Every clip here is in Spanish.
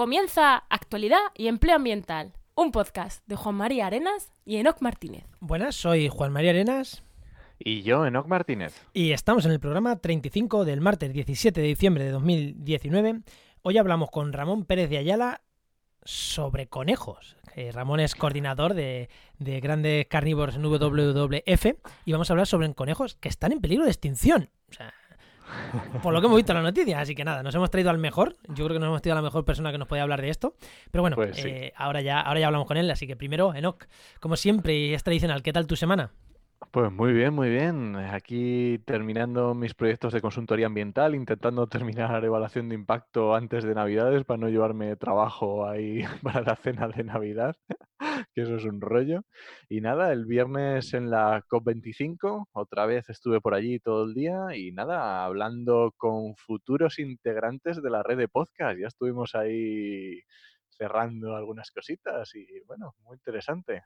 Comienza Actualidad y Empleo Ambiental, un podcast de Juan María Arenas y Enoc Martínez. Buenas, soy Juan María Arenas. Y yo, Enoc Martínez. Y estamos en el programa 35 del martes 17 de diciembre de 2019. Hoy hablamos con Ramón Pérez de Ayala sobre conejos. Ramón es coordinador de, de grandes carnívoros en WWF y vamos a hablar sobre conejos que están en peligro de extinción. O sea, por lo que hemos visto en la noticia. Así que nada, nos hemos traído al mejor. Yo creo que nos hemos traído a la mejor persona que nos puede hablar de esto. Pero bueno, Pues sí. eh, ahora, ya, ahora ya hablamos con él. Así que primero, Enoch, como siempre y es tradicional, ¿qué tal tu semana? Pues muy bien, muy bien. Aquí terminando mis proyectos de consultoría ambiental, intentando terminar evaluación de impacto antes de Navidades para no llevarme trabajo ahí para la cena de Navidad, que eso es un rollo. Y nada, el viernes en la COP25, otra vez estuve por allí todo el día y nada, hablando con futuros integrantes de la red de podcast. Ya estuvimos ahí cerrando algunas cositas y bueno, muy interesante.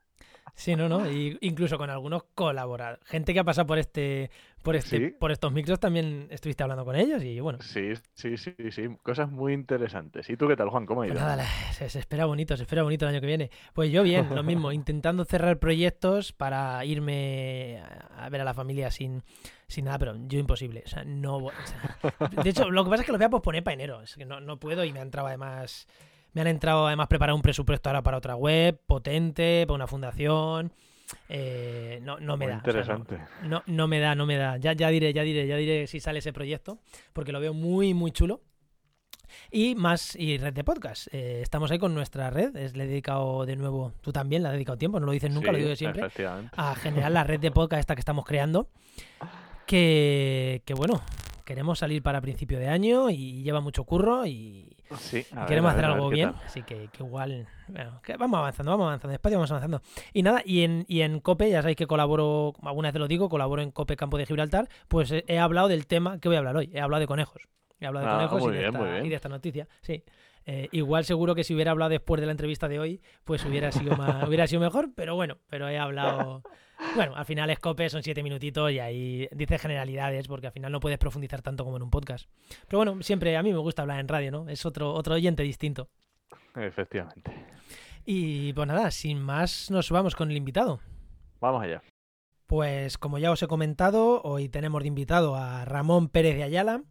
Sí, no, no. Y incluso con algunos colaboradores. Gente que ha pasado por este, por este, Sí. por estos micros también estuviste hablando con ellos. Y bueno, Sí, sí, sí, sí, cosas muy interesantes. ¿Y tú qué tal, Juan? ¿Cómo ha pues ido? nada, se, se espera bonito, se espera bonito el año que viene. Pues yo bien, lo mismo, intentando cerrar proyectos para irme a ver a la familia sin, sin nada, pero yo imposible. O sea, no o sea, de hecho, lo que pasa es que lo voy a posponer para enero. Es que no, no puedo y me ha entrado además. Me han entrado además preparar un presupuesto ahora para otra web, potente, para una fundación. Eh, no, no me Muy da. o sea, no- interesante. no, no me da, no me da. Ya, ya diré, ya diré, ya diré si sale ese proyecto, porque lo veo muy, muy chulo. Y más, y red de podcast. Eh, estamos ahí con nuestra red. Es, le he dedicado de nuevo, tú también le has dedicado tiempo, no lo dices nunca, lo digo yo siempre, a generar la red de podcast esta que estamos creando. Que, que bueno, queremos salir para principio de año y lleva mucho curro y, Sí, a queremos ver, hacer a ver algo bien, tal. así que, que igual, bueno, que vamos avanzando, vamos avanzando, despacio vamos avanzando. Y nada, y en, y en COPE, ya sabéis que colaboro, alguna vez lo digo, colaboro en COPE Campo de Gibraltar, pues he, hablado del tema que voy a hablar hoy, he hablado de conejos. He hablado de Ah, conejos y, de esta, y de esta noticia, sí. Eh, igual seguro que si hubiera hablado después de la entrevista de hoy, pues hubiera sido más, hubiera sido mejor, pero bueno, pero he hablado... Bueno, al final Scope son siete minutitos y ahí dices generalidades porque al final no puedes profundizar tanto como en un podcast. Pero bueno, siempre a mí me gusta hablar en radio, ¿no? Es otro, otro oyente distinto. Efectivamente. Y pues nada, sin más nos vamos con el invitado. Vamos allá. Pues como ya os he comentado, hoy tenemos de invitado a Ramón Pérez de Ayala,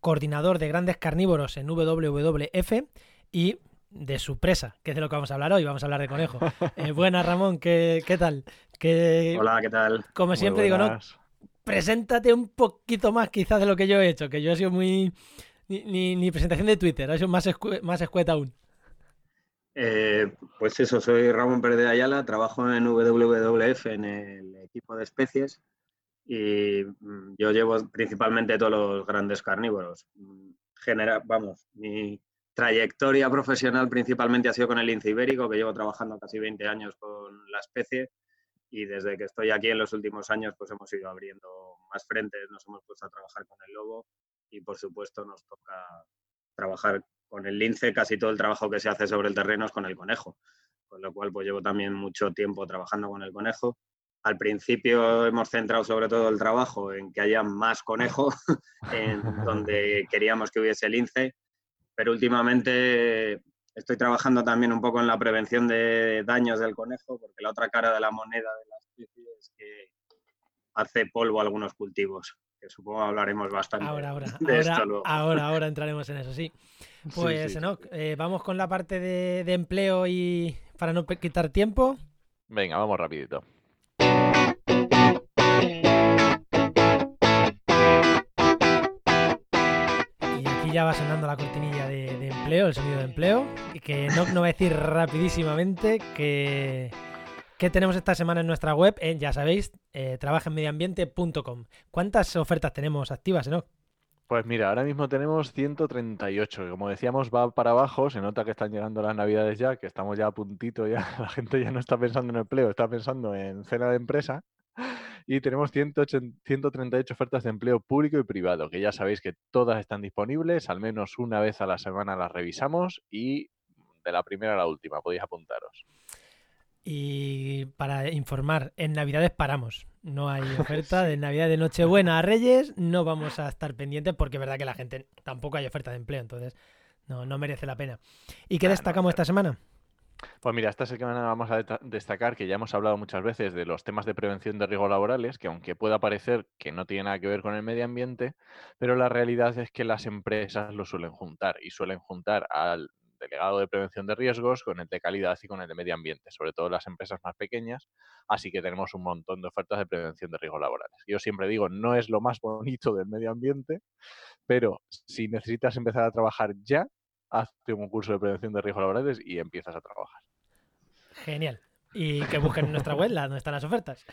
coordinador de grandes carnívoros en WWF y de su presa, que es de lo que vamos a hablar hoy, vamos a hablar de conejo. Eh, buenas Ramón, ¿qué, qué tal? Que, Hola, ¿qué tal? como siempre digo, ¿no? preséntate un poquito más quizás de lo que yo he hecho, que yo he sido muy... Ni, ni- ni presentación de Twitter, ha sido más, escue- más escueta aún. Eh, pues eso, soy Ramón Pérez de Ayala, trabajo en WWF en el equipo de especies y mm, yo llevo principalmente todos los grandes carnívoros. Genera, vamos, mi trayectoria profesional principalmente ha sido con el lince ibérico, que llevo trabajando casi 20 años con la especie y desde que estoy aquí en los últimos años pues hemos ido abriendo más frentes, nos hemos puesto a trabajar con el lobo y por supuesto nos toca trabajar con el lince, casi todo el trabajo que se hace sobre el terreno es con el conejo, con lo cual pues llevo también mucho tiempo trabajando con el conejo. Al principio hemos centrado sobre todo el trabajo en que haya más conejo, en donde queríamos que hubiese lince, pero últimamente estoy trabajando también un poco en la prevención de daños del conejo, porque la otra cara de la moneda de la especie es que hace polvo algunos cultivos, que supongo hablaremos bastante Ahora, ahora, de ahora, esto luego. ahora, ahora entraremos en eso, sí. Pues, sí, Enoch, eh, vamos con la parte de, de empleo y para no quitar tiempo. Venga, vamos rapidito. Ya va sonando la cortinilla de, empleo, el sonido de empleo. Y que Enoch nos va a decir rapidísimamente que, que tenemos esta semana en nuestra web, en, ya sabéis, eh, trabajenmedioambiente.com. ¿Cuántas ofertas tenemos activas, Enoch? Pues mira, ahora mismo tenemos 138, que como decíamos va para abajo, se nota que están llegando las navidades ya, que estamos ya a puntito ya, la gente ya no está pensando en empleo, está pensando en cena de empresa. Y tenemos 180 138 ofertas de empleo público y privado, que ya sabéis que todas están disponibles, al menos una vez a la semana las revisamos y de la primera a la última podéis apuntaros. Y para informar, en Navidades paramos. No hay oferta de Navidad de Nochebuena a Reyes. No vamos a estar pendientes porque es verdad que la gente tampoco hay oferta de empleo. Entonces, No, no merece la pena. ¿Y qué Ah, no, destacamos esta semana? Pues mira, esta semana vamos a destacar que ya hemos hablado muchas veces de los temas de prevención de riesgos laborales, que aunque pueda parecer que no tiene nada que ver con el medio ambiente, pero la realidad es que las empresas lo suelen juntar y suelen juntar al delegado de prevención de riesgos con el de calidad y con el de medio ambiente, sobre todo las empresas más pequeñas, así que tenemos un montón de ofertas de prevención de riesgos laborales. Yo siempre digo, no es lo más bonito del medio ambiente, pero si necesitas empezar a trabajar ya, hazte un curso de prevención de riesgos laborales y empiezas a trabajar. Genial. Y que busquen en nuestra web la- donde están las ofertas.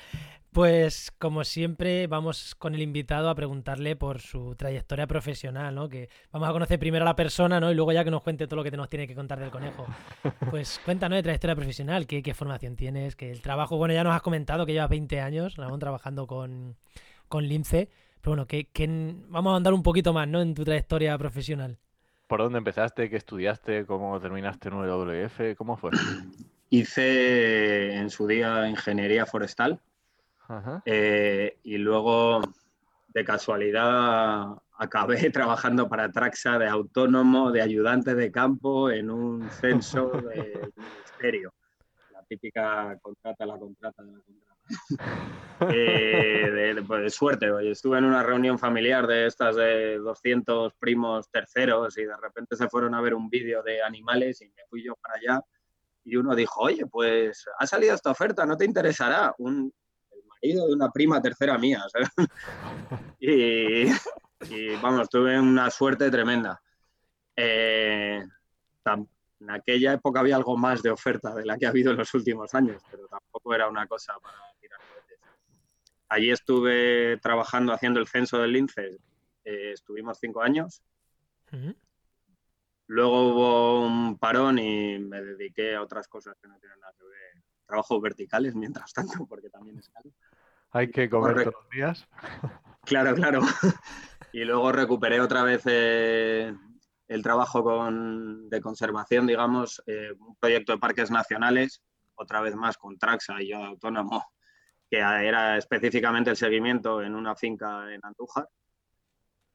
Pues como siempre vamos con el invitado a preguntarle por su trayectoria profesional, ¿no? Que vamos a conocer primero a la persona, ¿no? Y luego ya que nos cuente todo lo que te nos tiene que contar del conejo. Pues cuéntanos de trayectoria profesional, qué, qué formación tienes, que el trabajo, bueno, ya nos has comentado que llevas 20 años, Ramón, trabajando con, con Lince. Pero bueno, que, que- vamos a andar un poquito más, ¿no? En tu trayectoria profesional. ¿Por dónde empezaste? ¿Qué estudiaste? ¿Cómo terminaste en WF? ¿Cómo fue? Hice en su día ingeniería forestal Ajá. eh, y luego de casualidad acabé trabajando para Traxa de autónomo, de ayudante de campo en un censo del ministerio. La típica contrata, la contrata, la contrata. Eh, de, de- pues, de suerte, oye, estuve en una reunión familiar de estas de 200 primos terceros y de repente se fueron a ver un vídeo de animales y me fui yo para allá y uno dijo, oye, pues ha salido esta oferta, ¿no te interesará? Un, el marido de una prima tercera mía, y, y, vamos, tuve una suerte tremenda. Eh, en aquella época había algo más de oferta de la que ha habido en los últimos años, pero tampoco era una cosa para tirar cohetes. Allí estuve trabajando haciendo el censo del lince, eh, estuvimos cinco años. Luego hubo un parón y me dediqué a otras cosas que no tienen nada que ver. Trabajos verticales mientras tanto, porque también es caro. Hay que comer Correcto. todos los días. Claro, claro. Y luego recuperé otra vez eh, el trabajo con- de conservación, digamos, eh, un proyecto de parques nacionales, otra vez más con Traxa y yo autónomo, que era específicamente el seguimiento en una finca en Andújar.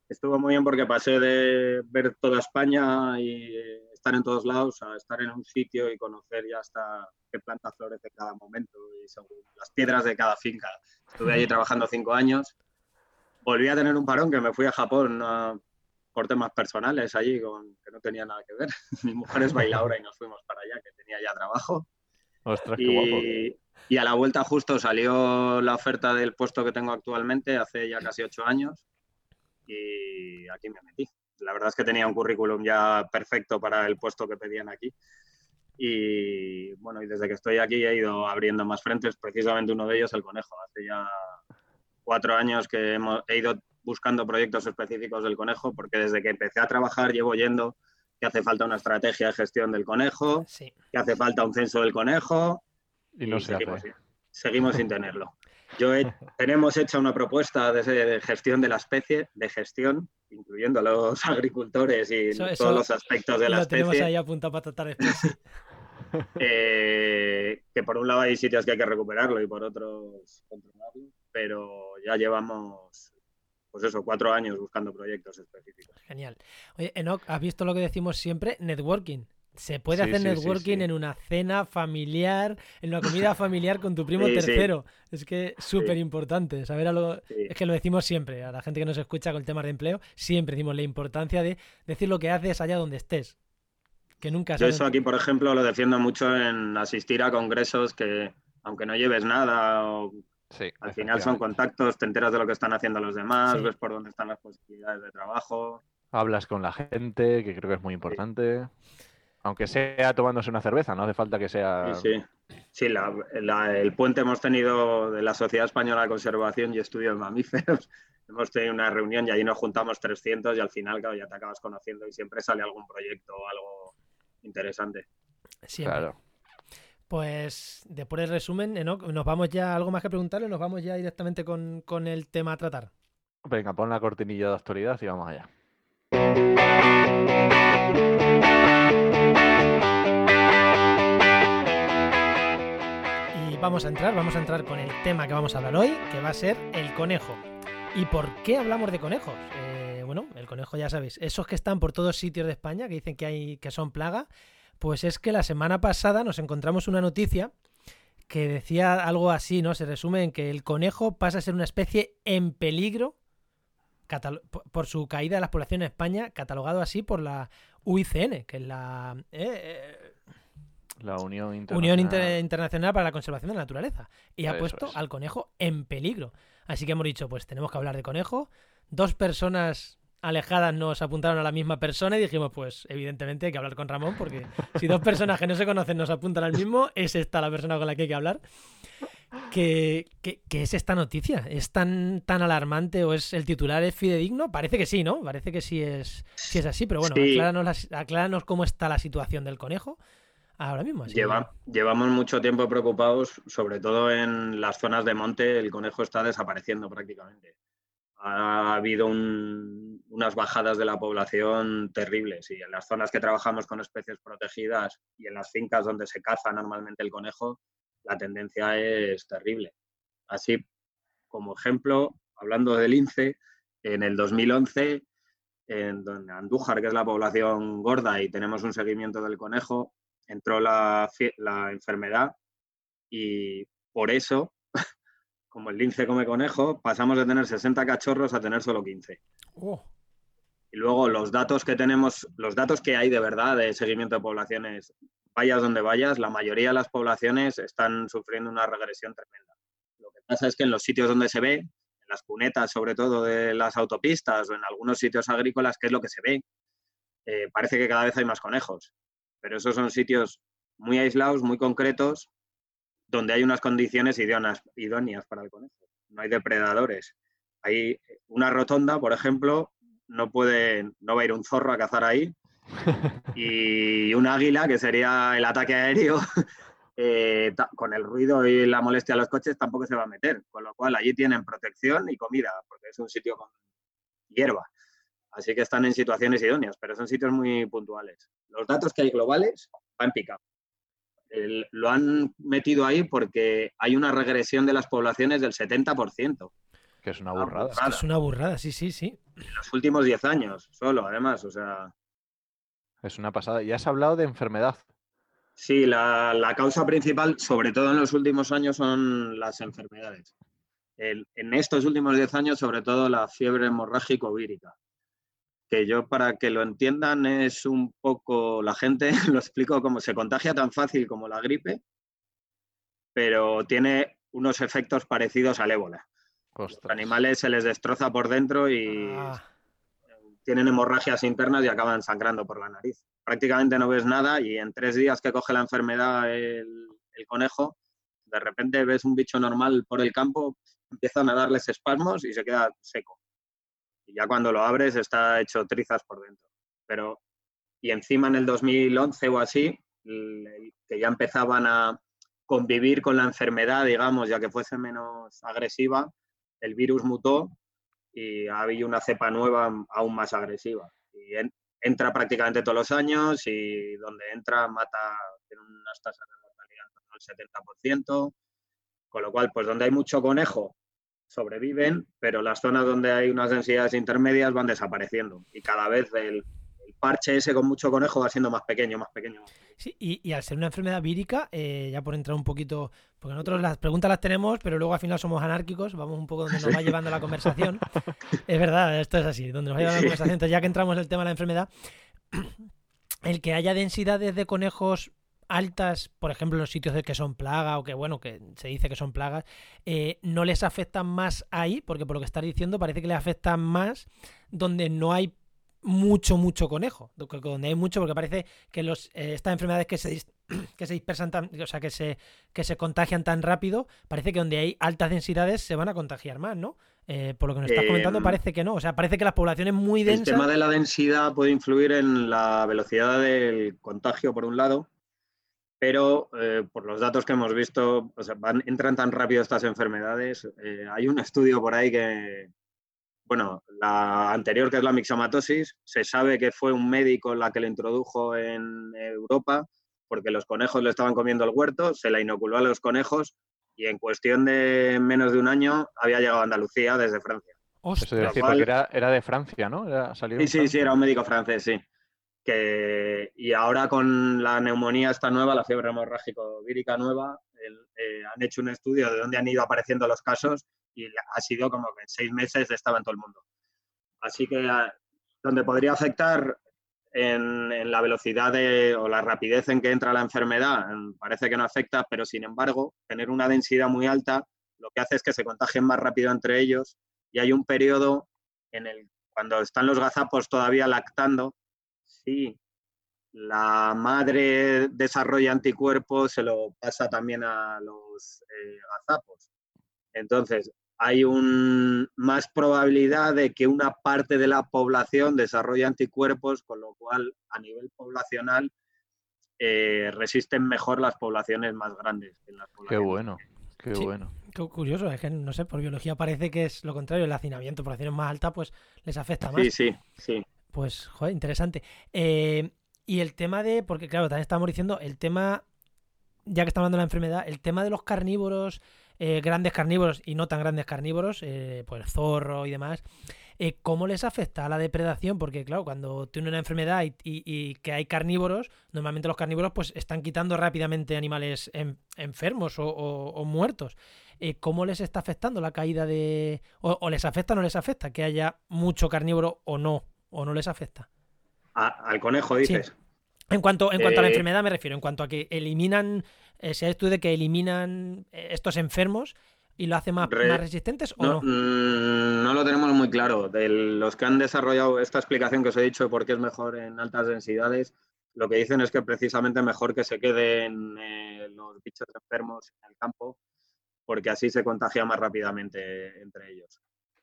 Estuvo muy bien porque pasé de ver toda España y eh, estar en todos lados a estar en un sitio y conocer ya hasta qué planta florece en cada momento y según las piedras de cada finca. Estuve allí trabajando cinco años volví a tener un parón que me fui a Japón por temas personales allí con, que no tenía nada que ver. Mi mujer es bailadora y nos fuimos para allá, que tenía ya trabajo. Ostras, qué guapo. Y, y a la vuelta justo salió la oferta del puesto que tengo actualmente hace ya casi ocho años y aquí me metí. La verdad es que tenía un currículum ya perfecto para el puesto que pedían aquí. Y bueno, y desde que estoy aquí he ido abriendo más frentes, precisamente uno de ellos el conejo. Hace ya cuatro años que hemos, he ido buscando proyectos específicos del conejo, porque desde que empecé a trabajar llevo yendo que hace falta una estrategia de gestión del conejo, Sí. que hace falta un censo del conejo, Y no se seguimos, hace. sin- seguimos sin tenerlo. Yo he- tenemos hecha una propuesta de, de gestión de la especie, de gestión, incluyendo a los agricultores y Eso- eso todos los aspectos de la Lo tenemos especie. ahí apuntado para tratar después, eh, que por un lado hay sitios que hay que recuperarlo y por otros controlarlo, pero ya llevamos, pues eso, cuatro años buscando proyectos específicos. Genial. Oye, Enoch, ¿has visto lo que decimos siempre? Networking. Se puede Sí, hacer sí, networking sí. en una cena familiar, en una comida familiar con tu primo tercero. Es que es súper importante saber a lo... Es que lo decimos siempre, a la gente que nos escucha con temas de empleo, siempre decimos la importancia de decir lo que haces allá donde estés. Que nunca Yo eso aquí, por ejemplo, lo defiendo mucho en asistir a congresos que, aunque no lleves nada, o Sí, al final son contactos, te enteras de lo que están haciendo los demás, Sí. ves por dónde están las posibilidades de trabajo. Hablas con la gente, que creo que es muy importante. Aunque sea tomándose una cerveza, no hace falta que sea. Sí, sí. Sí, la- la- el puente hemos tenido de la Sociedad Española de Conservación y Estudio de Mamíferos. Hemos tenido una reunión y ahí nos juntamos 300 y al final, claro, ya te acabas conociendo y siempre sale algún proyecto o algo interesante. Siempre. Claro. Pues después del resumen, Enoch, nos vamos ya, algo más que preguntarle, nos vamos ya directamente con, con el tema a tratar. Venga, pon la cortinilla de actualidad y vamos allá. Y vamos a entrar, vamos a entrar con el tema que vamos a hablar hoy, que va a ser el conejo. ¿Y por qué hablamos de conejos? Eh, bueno, el conejo ya sabéis, esos que están por todos sitios de España, que dicen que, hay, que son plaga, pues es que la semana pasada nos encontramos una noticia que decía algo así, ¿no? Se resume en que el conejo pasa a ser una especie en peligro por su caída de las poblaciones en España, catalogado así por la UICN, que es la... Eh, eh, la Unión Internacional. para la Conservación de la Naturaleza. Y ha puesto al conejo en peligro. Así que hemos dicho, pues tenemos que hablar de conejo. Dos personas alejadas nos apuntaron a la misma persona y dijimos, pues evidentemente hay que hablar con Ramón, porque si dos personas que no se conocen nos apuntan al mismo, es esta la persona con la que hay que hablar. ¿Qué, es esta noticia? ¿Es tan, tan alarmante o es el titular es fidedigno? Parece que sí, ¿no? Parece que sí es, sí es así, pero bueno, acláranos, cómo está la situación del conejo ahora mismo. Llevamos mucho tiempo preocupados, sobre todo en las zonas de monte, el conejo está desapareciendo prácticamente. Ha habido unas bajadas de la población terribles y en las zonas que trabajamos con especies protegidas y en las fincas donde se caza normalmente el conejo, la tendencia es terrible. Así como ejemplo, hablando del lince, en el 2011, en Andújar, que es la población gorda y tenemos un seguimiento del conejo, entró la, enfermedad y por eso, como el lince come conejo, pasamos de tener 60 cachorros a tener solo 15. Y luego los datos que tenemos, los datos que hay de verdad de seguimiento de poblaciones vayas donde vayas, la mayoría de las poblaciones están sufriendo una regresión tremenda. Lo que pasa es que en los sitios donde se ve, en las cunetas sobre todo de las autopistas o en algunos sitios agrícolas, ¿qué es lo que se ve? Eh, parece que cada vez hay más conejos, pero esos son sitios muy aislados, muy concretos, donde hay unas condiciones idóneas, idóneas para el conejo. No hay depredadores. Hay una rotonda, por ejemplo, no puede, no va a ir un zorro a cazar ahí, y un águila, que sería el ataque aéreo, eh, con el ruido y la molestia de los coches tampoco se va a meter. Con lo cual allí tienen protección y comida, porque es un sitio con hierba. Así que están en situaciones idóneas, pero son sitios muy puntuales. Los datos que hay globales van lo han metido ahí porque hay una regresión de las poblaciones del 70%. Que es una burrada. Es una burrada, sí, sí, sí. En los últimos 10 años, solo, además, o sea. Es una pasada. Y has hablado de enfermedad. Sí, la, causa principal, sobre todo en los últimos años, son las enfermedades. en estos últimos 10 años, sobre todo la fiebre hemorrágico vírica. Que yo, para que lo entiendan, es un poco. La gente lo explico como se contagia tan fácil como la gripe, pero tiene unos efectos parecidos al ébola. Los animales se les destroza por dentro y. Ah tienen hemorragias internas y acaban sangrando por la nariz. Prácticamente no ves nada y en tres días que coge la enfermedad el, conejo, de repente ves un bicho normal por el campo, empiezan a darles espasmos y se queda seco. Y ya cuando lo abres está hecho trizas por dentro. Pero, y encima en el 2011 o así, que ya empezaban a convivir con la enfermedad, digamos, ya que fuese menos agresiva, el virus mutó y ha habido una cepa nueva aún más agresiva. Y entra prácticamente todos los años y donde entra mata, tiene unas tasas de mortalidad al 70%, con lo cual, pues donde hay mucho conejo sobreviven, pero las zonas donde hay unas densidades intermedias van desapareciendo y cada vez el, parche ese con mucho conejo va siendo más pequeño, más pequeño. Sí, y, al ser una enfermedad vírica, eh, ya por entrar un poquito, porque nosotros las preguntas las tenemos, pero luego al final somos anárquicos, vamos un poco donde nos va llevando la conversación. es verdad, esto es así, donde nos va llevando la conversación. Entonces, ya que entramos en el tema de la enfermedad, el que haya densidades de conejos altas, por ejemplo, en los sitios de que son plagas o que, bueno, que se dice que son plagas, eh, no les afectan más ahí, porque por lo que estás diciendo parece que les afectan más donde no hay mucho, mucho conejo. Donde hay mucho, porque parece que los, eh, estas enfermedades que se, que se dispersan tan, o sea, que se, que se contagian tan rápido, parece que donde hay altas densidades se van a contagiar más, ¿no? Eh, por lo que nos estás comentando, em, parece que no. O sea, parece que las poblaciones muy densas. El tema de la densidad puede influir en la velocidad del contagio, por un lado, pero eh, por los datos que hemos visto, o sea, van, entran tan rápido estas enfermedades. hay un estudio por ahí que, bueno, la anterior, que es la mixomatosis, se sabe que fue un médico la que le introdujo en Europa porque los conejos le estaban comiendo el huerto, se la inoculó a los conejos y en cuestión de menos de un año había llegado a Andalucía desde Francia. Eso decir, porque era, era de Francia, ¿no? Era, salió Sí, sí, sí, era un médico francés, sí. Y ahora con la neumonía esta nueva, la fiebre hemorrágico vírica nueva, eh, han hecho un estudio de dónde han ido apareciendo los casos y ha sido como que en seis meses estaba en todo el mundo. Así que ah, donde podría afectar en, en la velocidad de- o la rapidez en que entra la enfermedad, parece que no afecta, pero sin embargo, tener una densidad muy alta lo que hace es que se contagien más rápido entre ellos y hay un periodo en el cuando están los gazapos todavía lactando, si la madre desarrolla anticuerpos, se lo pasa también a los eh, gazapos. Entonces, hay un, más probabilidad de que una parte de la población desarrolle anticuerpos, con lo cual, a nivel poblacional, eh, resisten mejor las poblaciones más grandes. que las Qué bueno, qué Sí. bueno. Qué curioso, es que no sé, por biología parece que es lo contrario, el hacinamiento, poblaciones más altas, pues les afecta más. Sí, sí, sí. Pues, joder, interesante. Eh, y el tema de, porque claro, también estábamos diciendo, el tema, ya que estamos hablando de la enfermedad, el tema de los carnívoros, eh, grandes carnívoros y no tan grandes carnívoros, eh, pues el zorro y demás, ¿cómo les afecta a la depredación? Porque claro, cuando tiene una enfermedad y, que hay carnívoros, normalmente los carnívoros pues están quitando rápidamente animales en- enfermos o, muertos. ¿Cómo les está afectando la caída de... O, o les afecta o no les afecta que haya mucho carnívoro o no? ¿O no les afecta? A- al conejo, dices. En cuanto, en cuanto a la Eh, enfermedad me refiero, en cuanto a que eliminan, eh, se ha estudiado de que eliminan eh, estos enfermos y lo hace más, Re- más resistentes o No, no. mm, no lo tenemos muy claro. De los que han desarrollado esta explicación que os he dicho de por qué es mejor en altas densidades, lo que dicen es que precisamente mejor que se queden eh, los bichos enfermos en el campo, porque así se contagia más rápidamente entre ellos.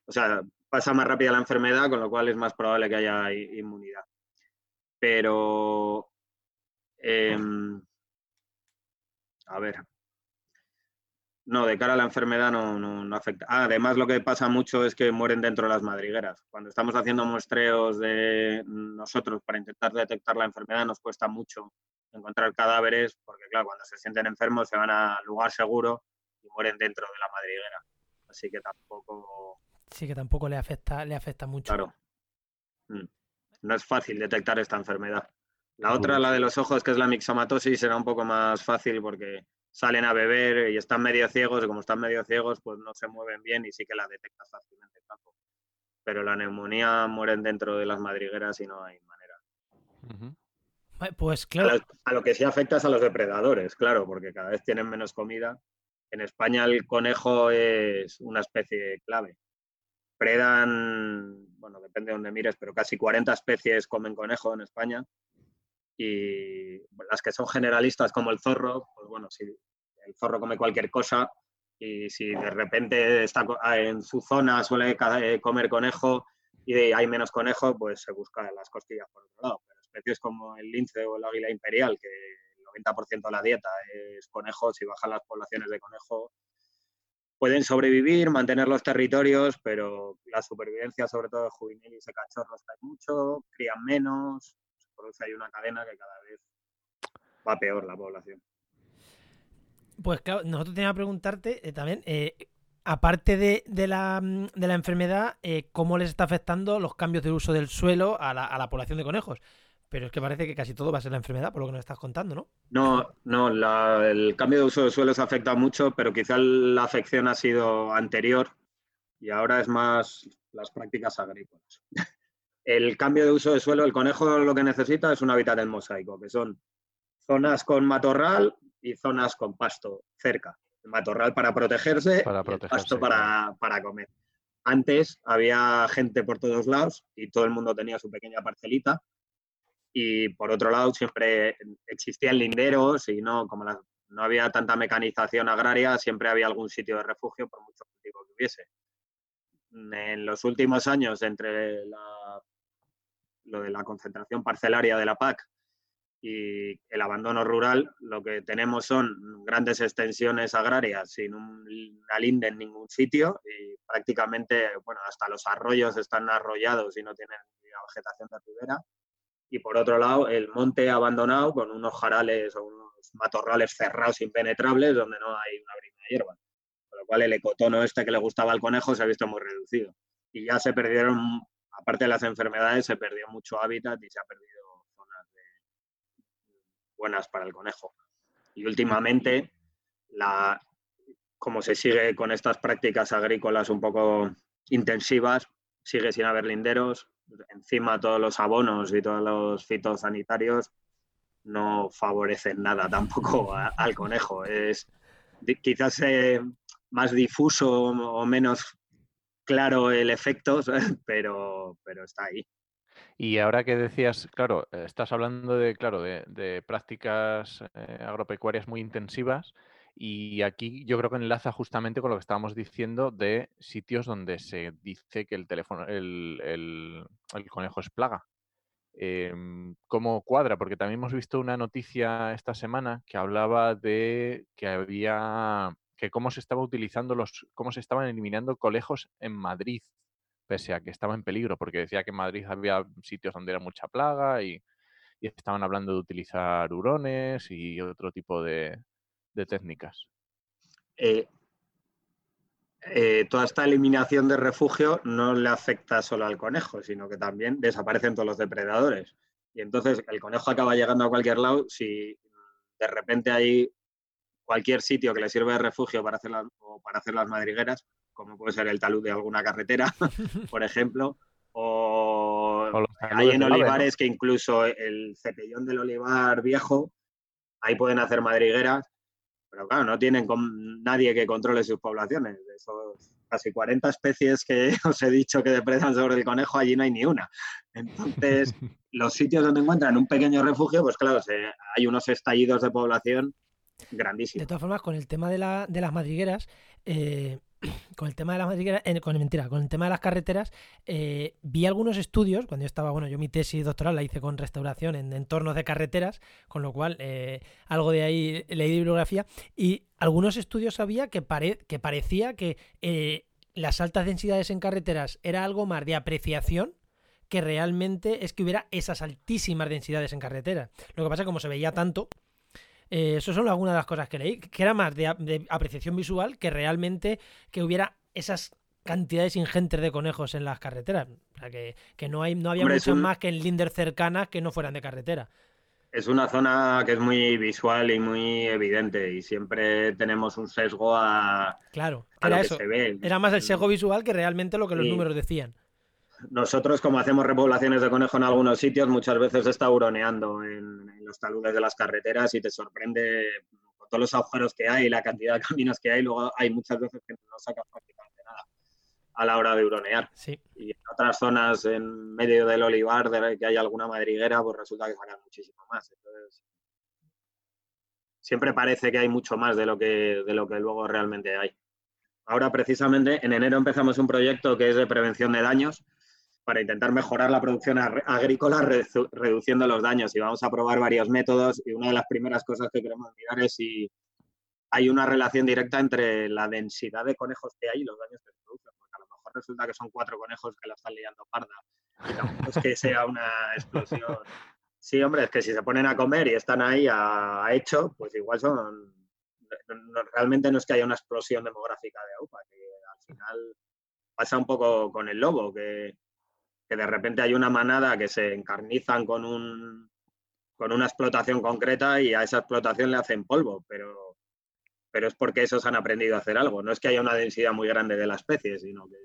O sea, pasa más rápida la enfermedad, con lo cual es más probable que haya inmunidad. Pero, em, a ver, no, de cara a la enfermedad no, no, no afecta. Ah, además, lo que pasa mucho es que mueren dentro de las madrigueras. Cuando estamos haciendo muestreos de nosotros para intentar detectar la enfermedad, nos cuesta mucho encontrar cadáveres, porque claro, cuando se sienten enfermos se van al lugar seguro y mueren dentro de la madriguera. Así que tampoco, Sí, que tampoco le afecta, le afecta mucho. claro, mm, no es fácil detectar esta enfermedad. La otra, la de los ojos, que es la mixomatosis, será un poco más fácil porque salen a beber y están medio ciegos, y como están medio ciegos, pues no se mueven bien y sí que la detectas fácilmente. en campo. Pero la neumonía mueren dentro de las madrigueras y no hay manera. Pues A, claro, a lo que sí afecta es a los depredadores, claro, porque cada vez tienen menos comida. En España el conejo es una especie clave. Predan, bueno, depende de donde mires, pero casi 40 especies comen conejo en España. Y las que son generalistas como el zorro, pues bueno, si el zorro come cualquier cosa y si de repente está ah, en su zona suele eh, comer conejo y hay menos conejo, pues se busca las costillas por otro lado. Pero especies como el lince o el águila imperial, que el 90% de la dieta es conejo, si bajan las poblaciones de conejo, pueden sobrevivir, mantener los territorios, pero la supervivencia, sobre todo de juveniles y cachorros, cae mucho, crían menos, se produce ahí una cadena que cada vez va peor la población. pues claro, nosotros teníamos que preguntarte eh, también, eh, aparte de, de la, mm, de la enfermedad, eh, ¿cómo les está afectando los cambios de uso del suelo a la, a la población de conejos? Pero es que parece que casi todo va a ser la enfermedad, por lo que nos estás contando, ¿no? No, no, la- el cambio de uso de suelos afecta mucho, pero quizá la afección ha sido anterior y ahora es más las prácticas agrícolas. El cambio de uso de suelo, el conejo lo que necesita es un hábitat en mosaico, que son zonas con matorral y zonas con pasto cerca. El matorral para protegerse Para y el protegerse, pasto para, para comer. Antes había gente por todos lados y todo el mundo tenía su pequeña parcelita y por otro lado siempre existían linderos y no, como la- no había tanta mecanización agraria, siempre había algún sitio de refugio por mucho cultivo que hubiese. En los últimos años, entre la- lo de la concentración parcelaria de la PAC y el abandono rural, lo que tenemos son grandes extensiones agrarias sin un- una linde en ningún sitio y prácticamente, bueno, hasta los arroyos están arrollados y no tienen vegetación de ribera y por otro lado el monte abandonado con unos jarales o unos matorrales cerrados impenetrables donde no hay una brina de hierba. Con lo cual el ecotono este que le gustaba al conejo se ha visto muy reducido. y ya se perdieron, aparte de las enfermedades, se perdió mucho hábitat y se ha perdido zonas buenas para el conejo. Y últimamente, la, como se sigue con estas prácticas agrícolas un poco intensivas, sigue sin haber linderos, encima todos los abonos y todos los fitosanitarios no favorecen nada tampoco al conejo. Es quizás eh, más difuso o menos claro el efecto, pero, pero está ahí. Y ahora que decías, claro, estás hablando de, claro, de, prácticas eh, agropecuarias muy intensivas y aquí yo creo que enlaza justamente con lo que estábamos diciendo de sitios donde se dice que el teléfono, el, el, conejo es plaga. Em, ¿Cómo cuadra? Porque también hemos visto una noticia esta semana que hablaba de que había que cómo se estaba utilizando los, cómo se estaban eliminando conejos en Madrid, pese a que estaba en peligro, porque decía que en Madrid había sitios donde era mucha plaga y, estaban hablando de utilizar hurones y otro tipo de, técnicas. Eh, eh, toda esta eliminación de refugio no le afecta solo al conejo, sino que también desaparecen todos los depredadores. Y entonces el conejo acaba llegando a cualquier lado si de repente hay cualquier sitio que le sirva de refugio para hacer, las, para hacer las madrigueras, como puede ser el talud de alguna carretera, por ejemplo, o, hay en olivares que incluso el cepellón del olivar viejo, ahí pueden hacer madrigueras, pero claro, no tienen nadie que controle sus poblaciones. De esos casi 40 especies que os he dicho que depredan sobre el conejo, allí no hay ni una. Entonces, los sitios donde encuentran un pequeño refugio, pues claro, hay unos estallidos de población grandísimo. De todas formas, con el tema de, las madrigueras, eh, con el tema de las eh, mentira, con el tema de las carreteras, eh, vi algunos estudios, cuando yo estaba, bueno, yo mi tesis doctoral la hice con restauración en entornos de carreteras, con lo cual algo de ahí leí bibliografía, y algunos estudios había que, que parecía que las altas densidades en carreteras era algo más de apreciación que realmente es que hubiera esas altísimas densidades en carretera. Lo que pasa es que como se veía tanto, eh, eso son algunas de las cosas que leí, que era más de, apreciación visual que realmente que hubiera esas cantidades ingentes de conejos en las carreteras. O sea, que, no, hay, no había muchos más que en Linder cercanas que no fueran de carretera. Es una zona que es muy visual y muy evidente y siempre tenemos un sesgo a, claro, era eso. se ve. Era más el sesgo visual que realmente lo que los números decían. Nosotros, como hacemos repoblaciones de conejo en algunos sitios, muchas veces está huroneando en, los taludes de las carreteras y te sorprende con todos los agujeros que hay, la cantidad de caminos que hay. Luego hay muchas veces que no sacas prácticamente nada a la hora de huronear. Y en otras zonas, en medio del olivar, de que hay alguna madriguera, pues resulta que sacan muchísimo más. Entonces, siempre parece que hay mucho más de lo que, de lo que luego realmente hay. Ahora, precisamente, en enero empezamos un proyecto que es de prevención de daños para intentar mejorar la producción agrícola reduciendo los daños. Y vamos a probar varios métodos y una de las primeras cosas que queremos mirar es si hay una relación directa entre la densidad de conejos que hay y los daños que se producen. Porque a lo mejor resulta que son cuatro conejos que la están liando parda. Y tampoco es que sea una explosión. Sí, hombre, es que si se ponen a comer y están ahí a, hecho, pues igual son... realmente no es que haya una explosión demográfica de AUPA, que al final pasa un poco con el lobo, que que de repente hay una manada que se encarnizan con, un, con una explotación concreta y a esa explotación le hacen polvo, pero, pero es porque esos han aprendido a hacer algo. No es que haya una densidad muy grande de la especie, sino que...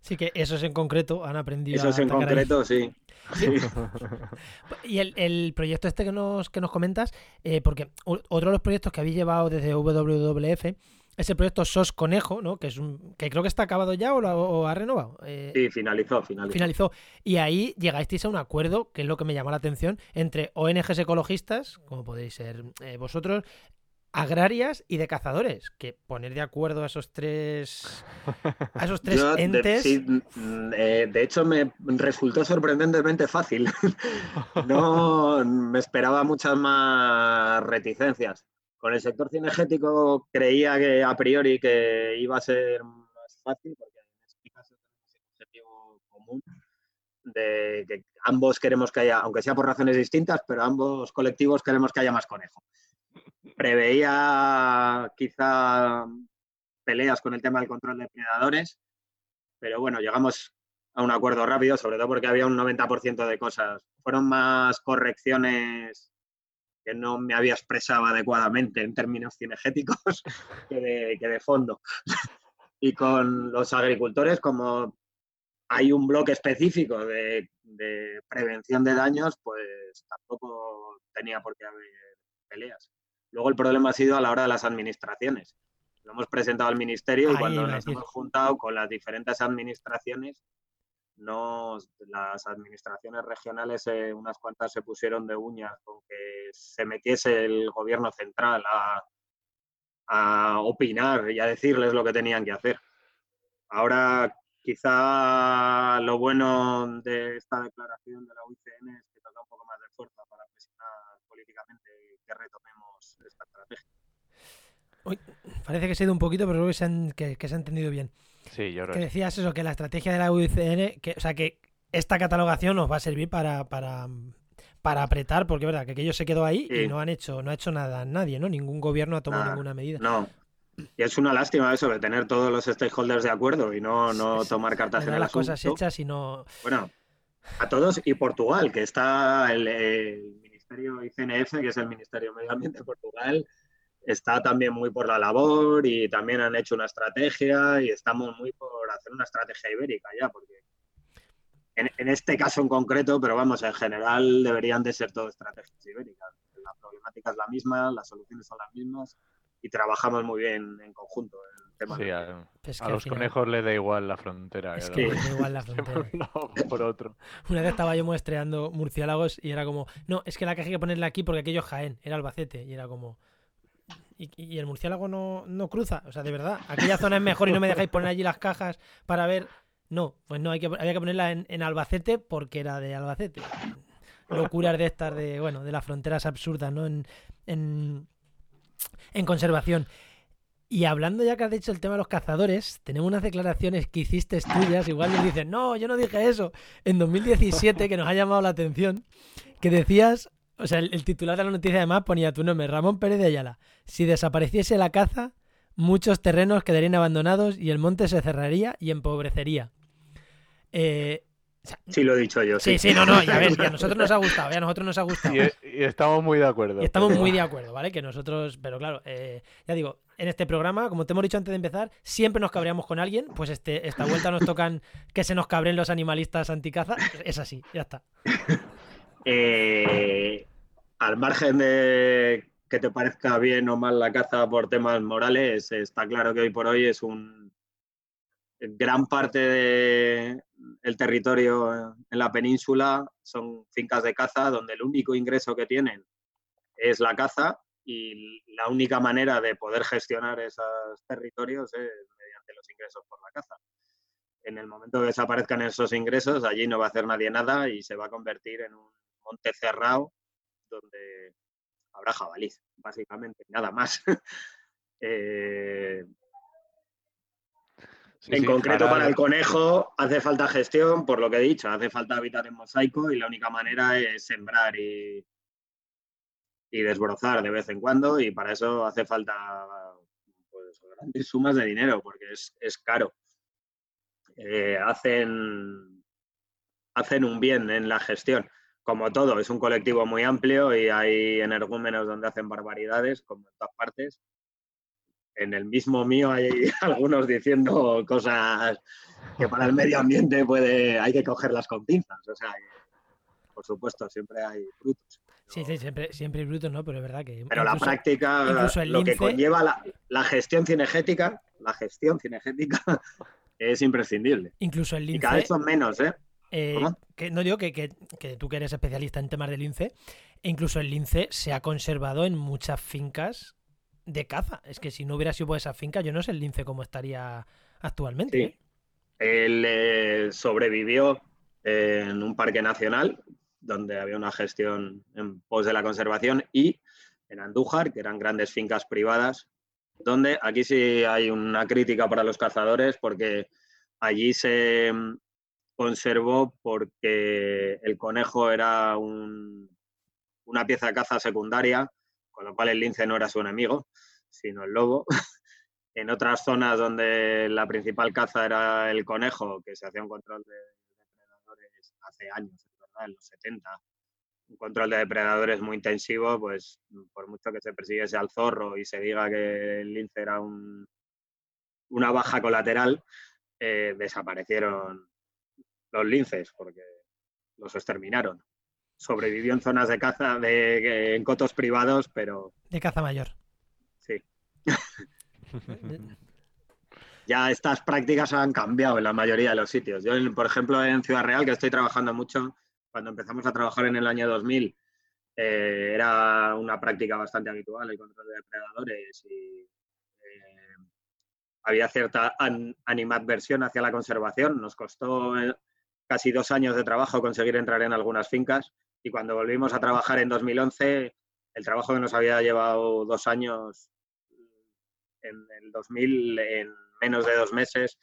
Sí, que esos en concreto han aprendido esos en concreto, sí. y el, proyecto este que nos, que nos comentas, eh, porque otro de los proyectos que habéis llevado desde WWF ese proyecto SOS Conejo, ¿no? Que es un, que creo que está acabado ya o, lo, ha renovado. Eh, sí, finalizó, finalizó. Finalizó. Y ahí llegasteis a un acuerdo, que es lo que me llamó la atención, entre ONGs ecologistas, como podéis ser eh, vosotros, agrarias y de cazadores. Que poner de acuerdo a esos tres, a esos tres entes. De, mm, eh, de hecho, me resultó sorprendentemente fácil. no me esperaba muchas más reticencias. Con el sector cinegético creía que a priori que iba a ser más fácil, porque en este objetivo común de ambos queremos que haya, aunque sea por razones distintas, pero ambos colectivos queremos que haya más conejo. Preveía quizá peleas con el tema del control de depredadores, pero bueno, llegamos a un acuerdo rápido, sobre todo porque había un 90% de cosas. Fueron más correcciones que no me había expresado adecuadamente en términos cinegéticos que de, fondo. y con los agricultores, como hay un bloque específico de, prevención de daños, pues tampoco tenía por qué haber peleas. Luego el problema ha sido a la hora de las administraciones. Lo hemos presentado al ministerio y cuando nos hemos juntado con las diferentes administraciones, no, las administraciones regionales, eh, unas cuantas se pusieron de uñas con que se metiese el gobierno central a, opinar y a decirles lo que tenían que hacer. Ahora, quizá lo bueno de esta declaración de la UICN es que toca un poco más de fuerza para presionar políticamente que retomemos esta estrategia. Parece que se ha ido un poquito, pero creo que se, que se ha entendido bien. Sí, yo Que decías eso, que la estrategia de la UICN, que, o sea, que esta catalogación nos va a servir para, para, para apretar, porque es verdad que aquello se quedó ahí y no han hecho, no ha hecho nada nadie, ¿no? Ningún gobierno ha tomado ninguna medida. No. Y es una lástima eso, de tener todos los stakeholders de acuerdo y no, no tomar cartas en el las cosas hechas y no... Bueno, a todos y Portugal, que está el, el Ministerio ICNF, que es el Ministerio de Medio Ambiente de Portugal, está también muy por la labor y también han hecho una estrategia y estamos muy por hacer una estrategia ibérica ya, porque en, este caso en concreto, pero vamos, en general deberían de ser todo estrategias ibéricas. La problemática es la misma, las soluciones son las mismas y trabajamos muy bien en conjunto. El tema sí, a, los conejos les da igual la frontera. Es que da igual la frontera. por otro. Una vez estaba yo muestreando murciélagos y era como, no, es que la caja hay que ponerla aquí porque aquello es Jaén, era Albacete. Y era como, y, el murciélago no, no, cruza. O sea, de verdad, aquella zona es mejor y no me dejáis poner allí las cajas para ver. No, pues no, hay que, había que ponerla en, Albacete porque era de Albacete. Locuras de estas de, bueno, de las fronteras absurdas, ¿no? En, en, en conservación. Y hablando ya que has dicho el tema de los cazadores, tenemos unas declaraciones que hiciste tuyas, igual nos dicen, no, yo no dije eso, en 2017, que nos ha llamado la atención, que decías o sea, el, titular de la noticia además ponía tu nombre, Ramón Pérez de Ayala. Si desapareciese la caza, muchos terrenos quedarían abandonados y el monte se cerraría y empobrecería. Eh, sí, lo he dicho yo. Sí, sí, no, no, ya ves, a nosotros nos ha gustado, a nosotros nos ha gustado. Y, estamos muy de acuerdo. Y estamos muy de acuerdo, ¿vale? Que nosotros, pero claro, eh, ya digo, en este programa, como te hemos dicho antes de empezar, siempre nos cabreamos con alguien, pues este, esta vuelta nos tocan que se nos cabren los animalistas anticaza, es así, ya está. Eh, al margen de que te parezca bien o mal la caza por temas morales, está claro que hoy por hoy es un gran parte del territorio en la península son fincas de caza donde el único ingreso que tienen es la caza y la única manera de poder gestionar esos territorios es mediante los ingresos por la caza. En el momento que desaparezcan esos ingresos, allí no va a hacer nadie nada y se va a convertir en un monte cerrado donde habrá jabalíes, básicamente, nada más. Eh, en concreto para el conejo hace falta gestión, por lo que he dicho, hace falta hábitat en mosaico y la única manera es sembrar y, y desbrozar de vez en cuando y para eso hace falta pues, grandes sumas de dinero porque es, caro. Eh, hacen, hacen un bien en la gestión como todo, es un colectivo muy amplio y hay energúmenos donde hacen barbaridades, como en todas partes. En el mismo mío hay algunos diciendo cosas que para el medio ambiente puede, hay que cogerlas con pinzas. O sea, por supuesto, siempre hay brutos. Sí, sí, siempre, siempre hay brutos, ¿no? Pero es verdad que. Pero la práctica, lo que conlleva la, la, gestión cinegética, la gestión cinegética es imprescindible. Incluso el lince. Y cada vez son menos, ¿eh? Eh, que, no digo que, que, tú que eres especialista en temas de lince, e incluso el lince se ha conservado en muchas fincas de caza. Es que si no hubiera sido por esa finca, yo no sé el lince cómo estaría actualmente. ¿eh? Él eh, sobrevivió en un parque nacional donde había una gestión en pos de la conservación y en Andújar, que eran grandes fincas privadas, donde aquí sí hay una crítica para los cazadores porque allí se, conservó porque el conejo era una pieza de caza secundaria, con lo cual el lince no era su enemigo, sino el lobo. en otras zonas donde la principal caza era el conejo, que se hacía un control de depredadores hace años, ¿verdad? en los 70, un control de depredadores muy intensivo, pues por mucho que se persiguiese al zorro y se diga que el lince era una baja colateral, eh, desaparecieron los linces porque los exterminaron. Sobrevivió en zonas de caza, de, en cotos privados, pero... De caza mayor. Sí. ya estas prácticas han cambiado en la mayoría de los sitios. Yo, por ejemplo, en Ciudad Real, que estoy trabajando mucho, cuando empezamos a trabajar en el año 2000, eh, era una práctica bastante habitual el control de depredadores y eh, había cierta animadversión hacia la conservación. Nos costó eh, casi dos años de trabajo conseguir entrar en algunas fincas y cuando volvimos a trabajar en 2011, el trabajo que nos había llevado dos años en el 2000, en menos de dos meses,